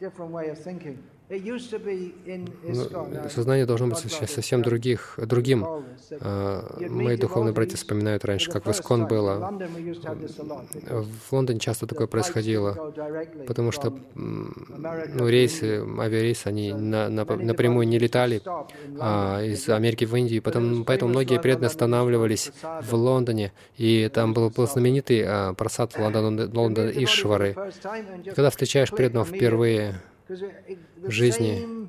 different way of thinking. Ну, сознание должно быть совсем других, другим. А, мои духовные братья вспоминают раньше, как в Искон было. В Лондоне часто такое происходило, потому что ну, рейсы, авиарейсы, они на, на, напрямую не летали а, из Америки в Индию, потом, поэтому многие преданные останавливались в Лондоне, и там был, был знаменитый а, просад Лондон, Лондон Ишвары. Когда встречаешь преданного впервые, жизни.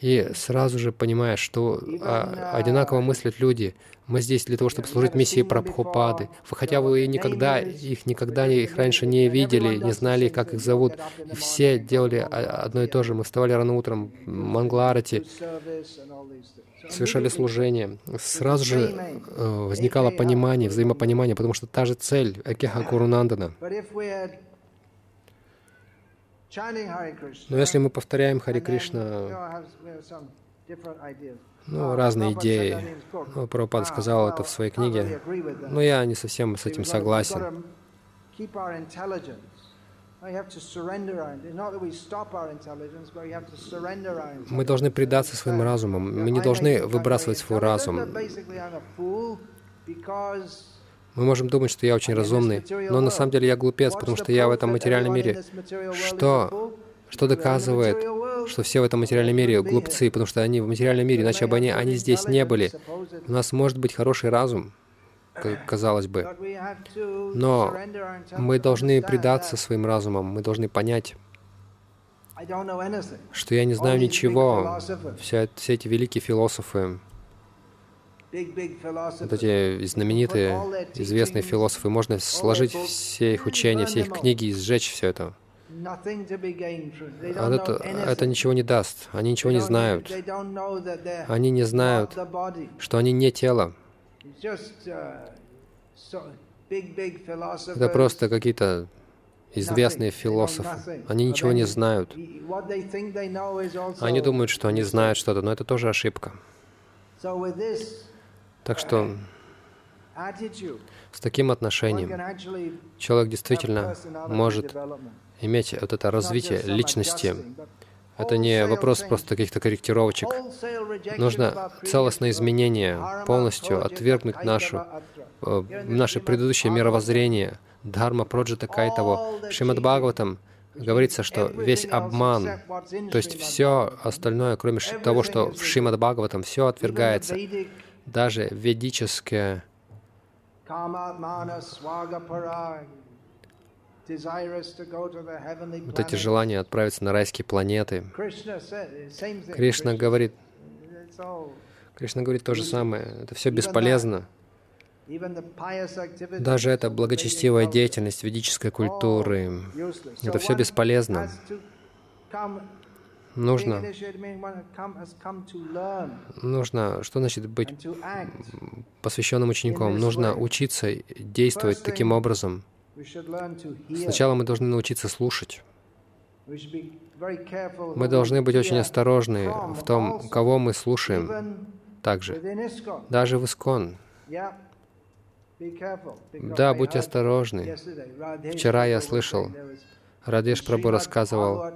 И сразу же понимаешь, что а, одинаково мыслят люди. Мы здесь для того, чтобы служить миссии Прабхупады. Хотя вы никогда их никогда их раньше не видели, не знали, как их зовут. И все делали одно и то же. Мы вставали рано утром, Мангларати, совершали служение. Сразу же э, возникало понимание, взаимопонимание, потому что та же цель Экеха Курунандана. Но если мы повторяем Хари Кришна, ну, разные идеи. Ну, Прабхупада сказал это в своей книге, но я не совсем с этим согласен. Мы должны предаться своим разумам. Мы не должны выбрасывать свой разум. Мы можем думать, что я очень разумный, но на самом деле я глупец, потому что я в этом материальном мире. Что? Что доказывает, что все в этом материальном мире глупцы, потому что они в материальном мире, иначе бы они, они здесь не были. У нас может быть хороший разум, казалось бы. Но мы должны предаться своим разумам, мы должны понять, что я не знаю ничего. Все, все эти великие философы, вот эти знаменитые, известные философы, можно сложить все их учения, все их книги и сжечь все это. А это, это ничего не даст. Они ничего не знают. Они не знают, что они не тело. Это просто какие-то известные философы. Они ничего не знают. Они думают, что они знают что-то, но это тоже ошибка. Так что с таким отношением человек действительно может иметь вот это развитие личности. Это не вопрос просто каких-то корректировочек. Нужно целостное изменение, полностью отвергнуть нашу, э, наше предыдущее мировоззрение, дхарма проджита кайтаво. Шримад Бхагаватам говорится, что весь обман, то есть все остальное, кроме того, что в Шримад Бхагаватам, все отвергается. Даже ведическое вот эти желания отправиться на райские планеты. Кришна говорит, Кришна говорит то же самое. Это все бесполезно. Даже эта благочестивая деятельность ведической культуры, это все бесполезно. Нужно, нужно, что значит быть посвященным учеником? Нужно учиться действовать таким образом. Сначала мы должны научиться слушать. Мы должны быть очень осторожны в том, кого мы слушаем. также. Даже в Искон. Да, будьте осторожны. Вчера я слышал, Радеш Прабу рассказывал,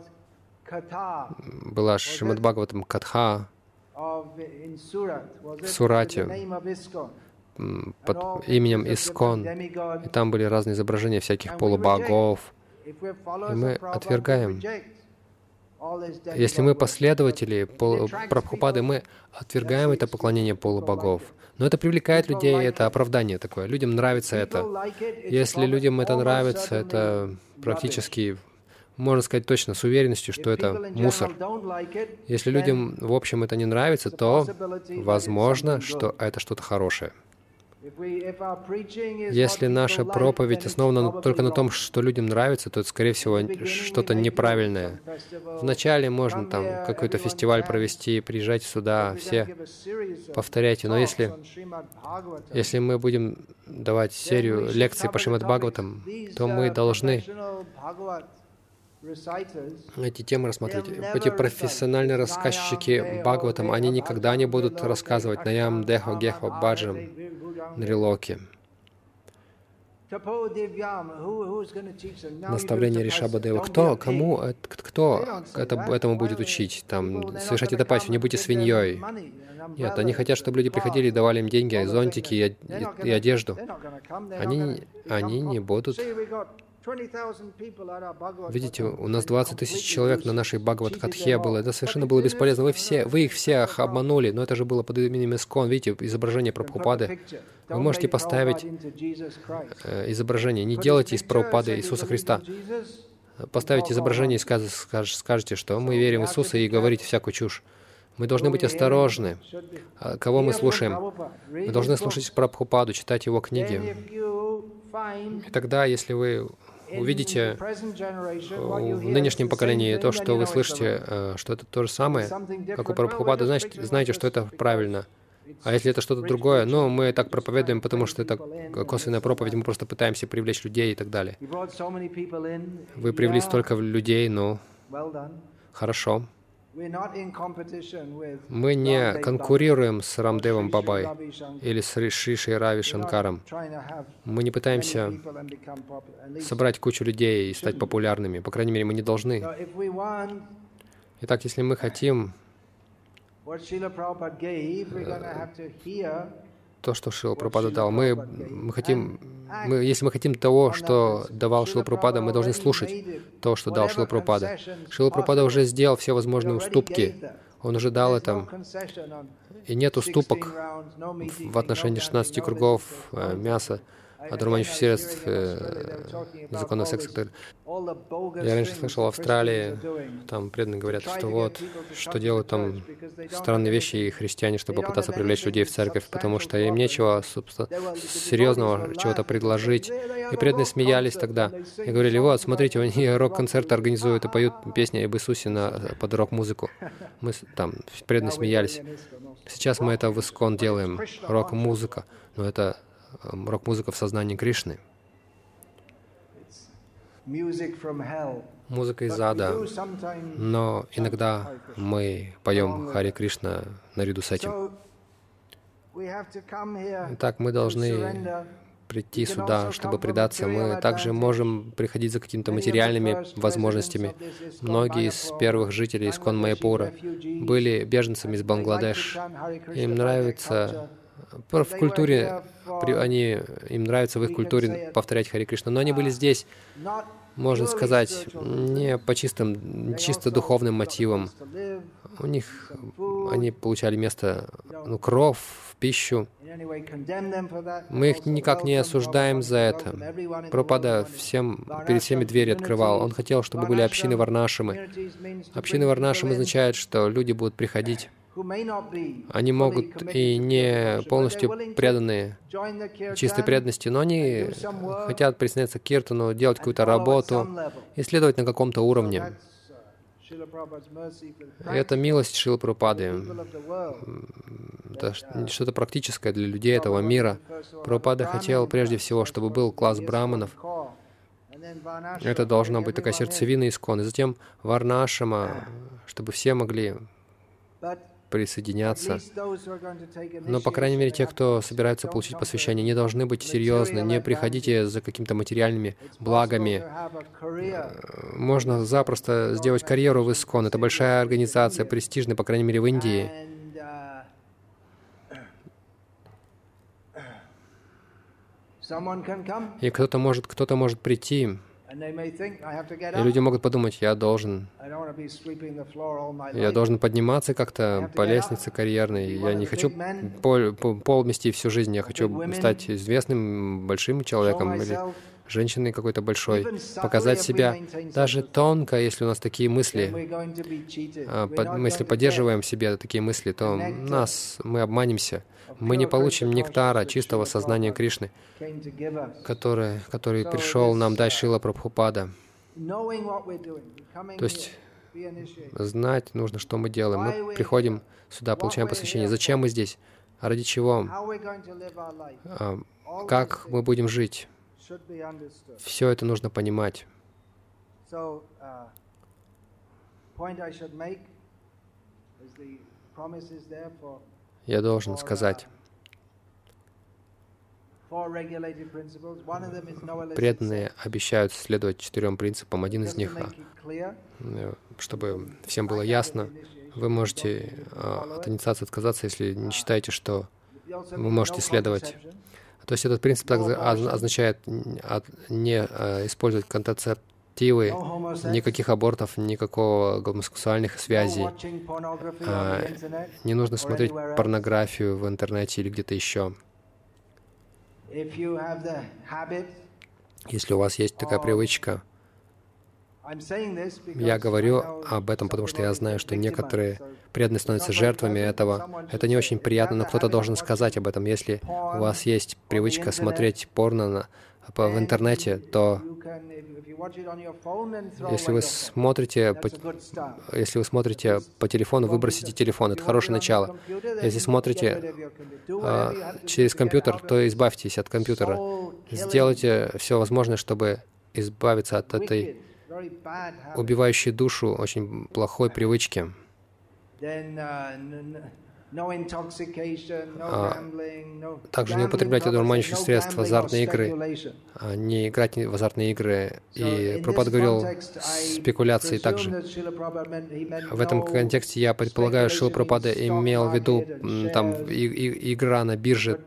была Шримад Бхагаватам Катха. в Сурате под именем Искон. И там были разные изображения всяких полубогов. И мы отвергаем. Если мы последователи Прабхупады, мы отвергаем это поклонение полубогов. Но это привлекает людей, это оправдание такое. Людям нравится это. Если людям это нравится, это практически, можно сказать точно, с уверенностью, что это мусор. Если людям, в общем, это не нравится, то возможно, что это что-то хорошее. Если наша проповедь основана только на том, что людям нравится, то это, скорее всего, что-то неправильное. Вначале можно там какой-то фестиваль провести, приезжайте сюда, все повторяйте. Но если, если мы будем давать серию лекций по Шримад Бхагаватам, то мы должны эти темы рассмотреть. Эти профессиональные рассказчики Бхагаватам, они никогда не будут рассказывать Наям, Дехо, Гехо, Баджам, Нрилоки. Наставление Ришаба Дева. Кто, кому, кто это, этому будет учить? Там, совершайте тапасию, не будьте свиньей. Нет, они хотят, чтобы люди приходили и давали им деньги, зонтики и, и, и одежду. Они, они не будут Видите, у нас 20 тысяч человек на нашей Бхагават Катхе было. Это совершенно было бесполезно. Вы, все, вы их всех обманули, но это же было под именем Искон. Видите, изображение Прабхупады. Вы можете поставить э, изображение. Не делайте из Прабхупады Иисуса Христа. Поставите изображение и скаж, скаж, скажете, что мы верим в Иисуса и говорите всякую чушь. Мы должны быть осторожны. А кого мы слушаем? Мы должны слушать Прабхупаду, читать его книги. И тогда, если вы увидите в нынешнем поколении то, что вы слышите, э, что это то же самое, как у Прабхупада, значит, знаете, что это правильно. А если это что-то другое, ну, мы так проповедуем, потому что это косвенная проповедь, мы просто пытаемся привлечь людей и так далее. Вы привели столько людей, ну, хорошо. Мы не конкурируем с Рамдевом Бабай или с Шишей Рави Шанкаром. Мы не пытаемся собрать кучу людей и стать популярными. По крайней мере, мы не должны. Итак, если мы хотим то, что Шила Пропада дал. Мы, мы хотим, мы, если мы хотим того, что давал Шила Пропада, мы должны слушать то, что дал Шила Пропада. Шила Пропада уже сделал все возможные уступки. Он уже дал это. И нет уступок в отношении 16 кругов э, мяса одурманивающих средств, э, незаконного секса. Я раньше слышал в Австралии, там преданные говорят, что вот, что делают там странные вещи и христиане, чтобы попытаться привлечь людей в церковь, потому что им нечего серьезного чего-то предложить. И преданные смеялись тогда и говорили, вот, смотрите, они рок-концерты организуют и поют песни об Иисусе на, под рок-музыку. Мы там преданные смеялись. Сейчас мы это в Искон делаем, рок-музыка, но это рок-музыка в сознании Кришны. Музыка из ада, но иногда мы поем Хари Кришна наряду с этим. Итак, мы должны прийти сюда, чтобы предаться. Мы также можем приходить за какими-то материальными возможностями. Многие из первых жителей Искон Майяпура были беженцами из Бангладеш. Им нравится в культуре, они, им нравится в их культуре повторять Хари Кришна, но они были здесь, можно сказать, не по чистым, чисто духовным мотивам. У них, они получали место, ну, кров, пищу. Мы их никак не осуждаем за это. Пропада всем, перед всеми двери открывал. Он хотел, чтобы были общины Варнашимы. Общины Варнашимы означает, что люди будут приходить они могут и не полностью преданные чистой преданности, но они хотят присоединиться к Киртану, делать какую-то работу, исследовать на каком-то уровне. это милость Шилы Прабхупады. Это что-то практическое для людей этого мира. Прабхупада хотел прежде всего, чтобы был класс браманов, Это должна быть такая сердцевина искон. И затем варнашама, чтобы все могли присоединяться. Но, по крайней мере, те, кто собираются получить посвящение, не должны быть серьезны, не приходите за какими-то материальными благами. Можно запросто сделать карьеру в Искон. Это большая организация, престижная, по крайней мере, в Индии. И кто-то может, кто-то может прийти, и люди могут подумать, я должен, я должен подниматься как-то по лестнице карьерной. Я не хочу пол, пол мести всю жизнь, я хочу стать известным большим человеком или женщиной какой-то большой, показать себя даже тонко, если у нас такие мысли, а, мы если поддерживаем себе такие мысли, то нас, мы обманемся мы не получим нектара чистого сознания Кришны, который, который пришел нам дать Шила Прабхупада. То есть знать нужно, что мы делаем. Мы приходим сюда, получаем посвящение. Зачем мы здесь? Ради чего? А, как мы будем жить? Все это нужно понимать. я должен сказать, преданные обещают следовать четырем принципам. Один из них, э, чтобы всем было ясно, вы можете а, от инициации отказаться, если не считаете, что вы можете следовать. То есть этот принцип также означает не э, использовать контрацептивы, никаких абортов, никакого гомосексуальных связей. А, не нужно смотреть порнографию в интернете или где-то еще. Если у вас есть такая привычка, я говорю об этом, потому что я знаю, что некоторые преданные становятся жертвами этого. Это не очень приятно, но кто-то должен сказать об этом. Если у вас есть привычка смотреть порно на, в интернете, то если вы смотрите по, если вы смотрите по телефону, выбросите телефон. Это хорошее начало. Если смотрите а, через компьютер, то избавьтесь от компьютера. Сделайте все возможное, чтобы избавиться от этой убивающей душу очень плохой привычки. А, также не употреблять одурманивающие средства, азартные игры, а, не играть в азартные игры. И Пропад говорил спекуляции также. В этом контексте я предполагаю, что Пропада имел в виду там и, и, игра на бирже,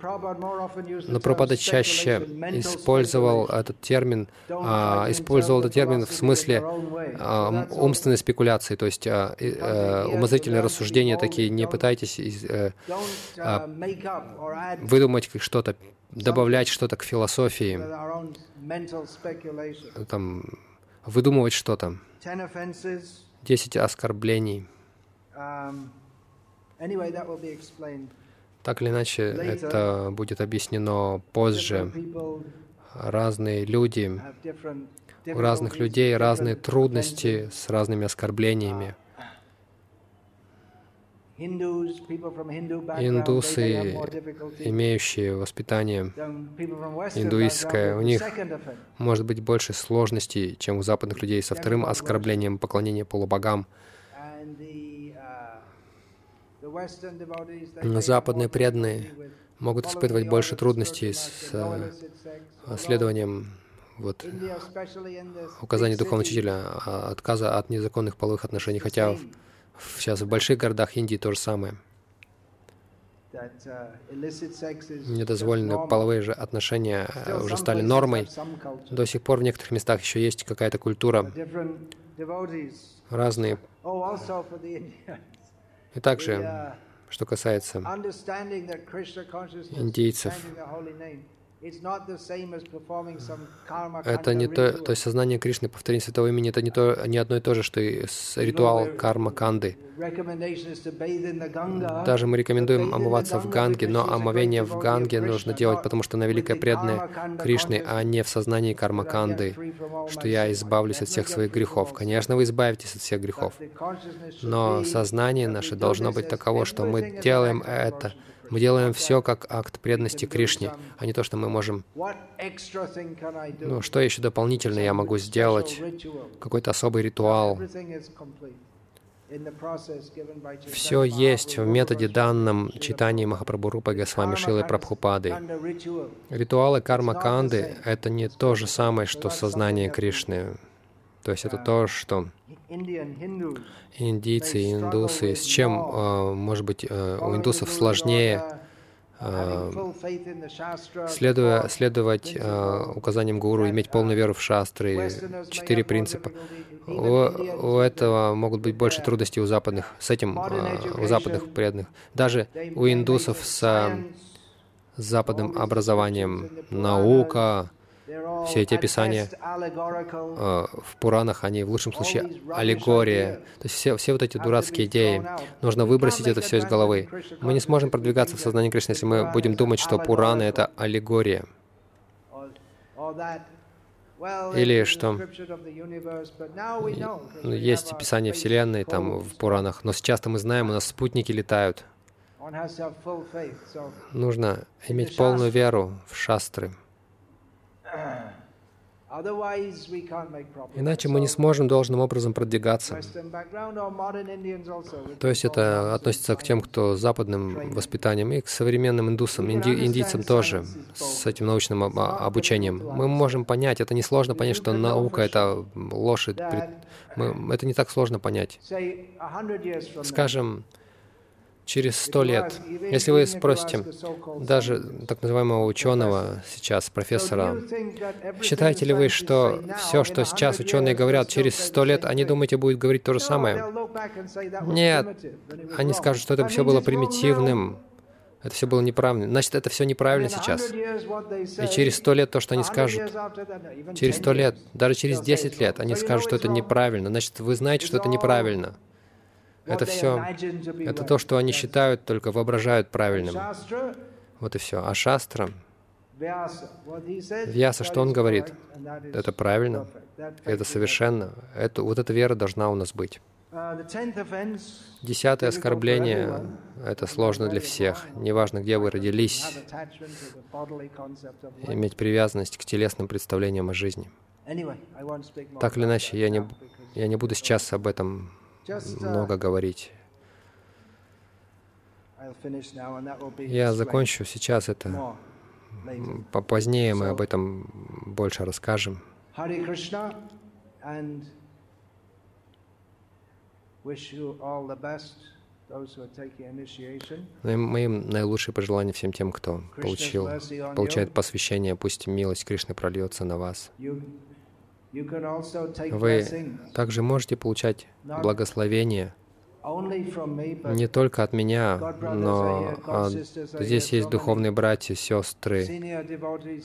но Пропада чаще использовал этот термин, а, использовал этот термин в смысле а, умственной спекуляции, то есть а, а, умозрительные рассуждения такие, не пытайтесь э, выдумать что-то, добавлять что-то к философии, там, выдумывать что-то. Десять оскорблений. Так или иначе, это будет объяснено позже. Разные люди, у разных людей разные трудности с разными оскорблениями. Индусы, имеющие воспитание индуистское, у них может быть больше сложностей, чем у западных людей со вторым оскорблением поклонения полубогам. Но западные преданные могут испытывать больше трудностей с следованием вот, указаний духовного учителя, а, отказа от незаконных половых отношений, хотя Сейчас в больших городах Индии то же самое. Недозволенные половые же отношения э, уже стали нормой. До сих пор в некоторых местах еще есть какая-то культура. Разные. И также, что касается индейцев, это не то, то есть сознание Кришны, повторение святого имени, это не, то, не одно и то же, что и ритуал карма канды. Даже мы рекомендуем омываться в Ганге, но омовение в Ганге нужно делать, потому что она великая преданная Кришны, а не в сознании карма канды, что я избавлюсь от всех своих грехов. Конечно, вы избавитесь от всех грехов, но сознание наше должно быть таково, что мы делаем это Мы делаем все как акт преданности Кришне, а не то, что мы можем... Ну, что еще дополнительно я могу сделать? Какой-то особый ритуал. Все есть в методе данном читании Махапрабху Рупа Госвами Шилы Прабхупады. Ритуалы карма канды — это не то же самое, что сознание Кришны. То есть это то, что индийцы индусы, с чем, а, может быть, э, у индусов сложнее а, следуя, следовать указаниям гуру, иметь полную веру в шастры, четыре принципа. У, у этого могут быть больше трудностей у западных, с этим у западных преданных. Даже у индусов с западным образованием, наука, все эти описания э, в Пуранах, они в лучшем случае аллегория. То есть все, все вот эти дурацкие идеи, нужно выбросить это все из головы. Мы не сможем продвигаться в сознании Кришны, если мы будем думать, что Пураны — это аллегория. Или что есть описание Вселенной там в Пуранах, но сейчас-то мы знаем, у нас спутники летают. Нужно иметь полную веру в шастры. Иначе мы не сможем должным образом продвигаться. То есть это относится к тем, кто с западным воспитанием, и к современным индусам, инди, индийцам тоже, с этим научным обучением. Мы можем понять, это несложно понять, что наука — это лошадь. Мы, это не так сложно понять. Скажем, через сто лет. Если вы спросите даже так называемого ученого сейчас, профессора, считаете ли вы, что все, что сейчас ученые говорят, через сто лет, они, думаете, будут говорить то же самое? Нет. Они скажут, что это все было примитивным, это все было неправильно. Значит, это все неправильно сейчас. И через сто лет то, что они скажут, через сто лет, даже через десять лет, они скажут, что это неправильно. Значит, вы знаете, что это неправильно. Это все, это то, что они считают, только воображают правильным. Вот и все. А шастра, Вьяса, что он говорит? Это правильно, это совершенно. Это, вот эта вера должна у нас быть. Десятое оскорбление — это сложно для всех. Неважно, где вы родились, иметь привязанность к телесным представлениям о жизни. Так или иначе, я не, я не буду сейчас об этом Uh, много говорить. Я закончу сейчас это. Позднее мы об этом больше расскажем. Ну мои наилучшие пожелания всем тем, кто получил, получает посвящение, пусть милость Кришны прольется на вас. Вы также можете получать благословение. не только от меня, но а, здесь есть духовные братья, сестры,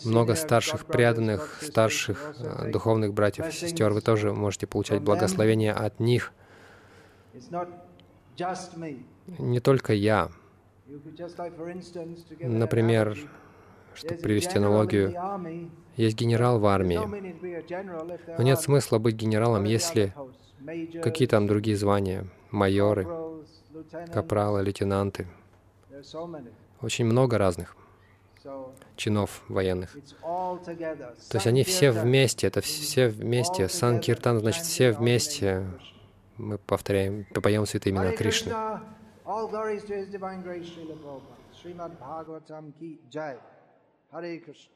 много старших преданных, старших а, духовных братьев и сестер. Вы тоже можете получать благословение от них. Не только я. Например, чтобы привести аналогию, есть генерал в армии. Но нет смысла быть генералом, если какие там другие звания, майоры, капралы, лейтенанты. Очень много разных чинов военных. То есть они все вместе, это все вместе. Санкиртан значит все вместе. Мы повторяем, попоем святые имена Кришны. Hare Krishna.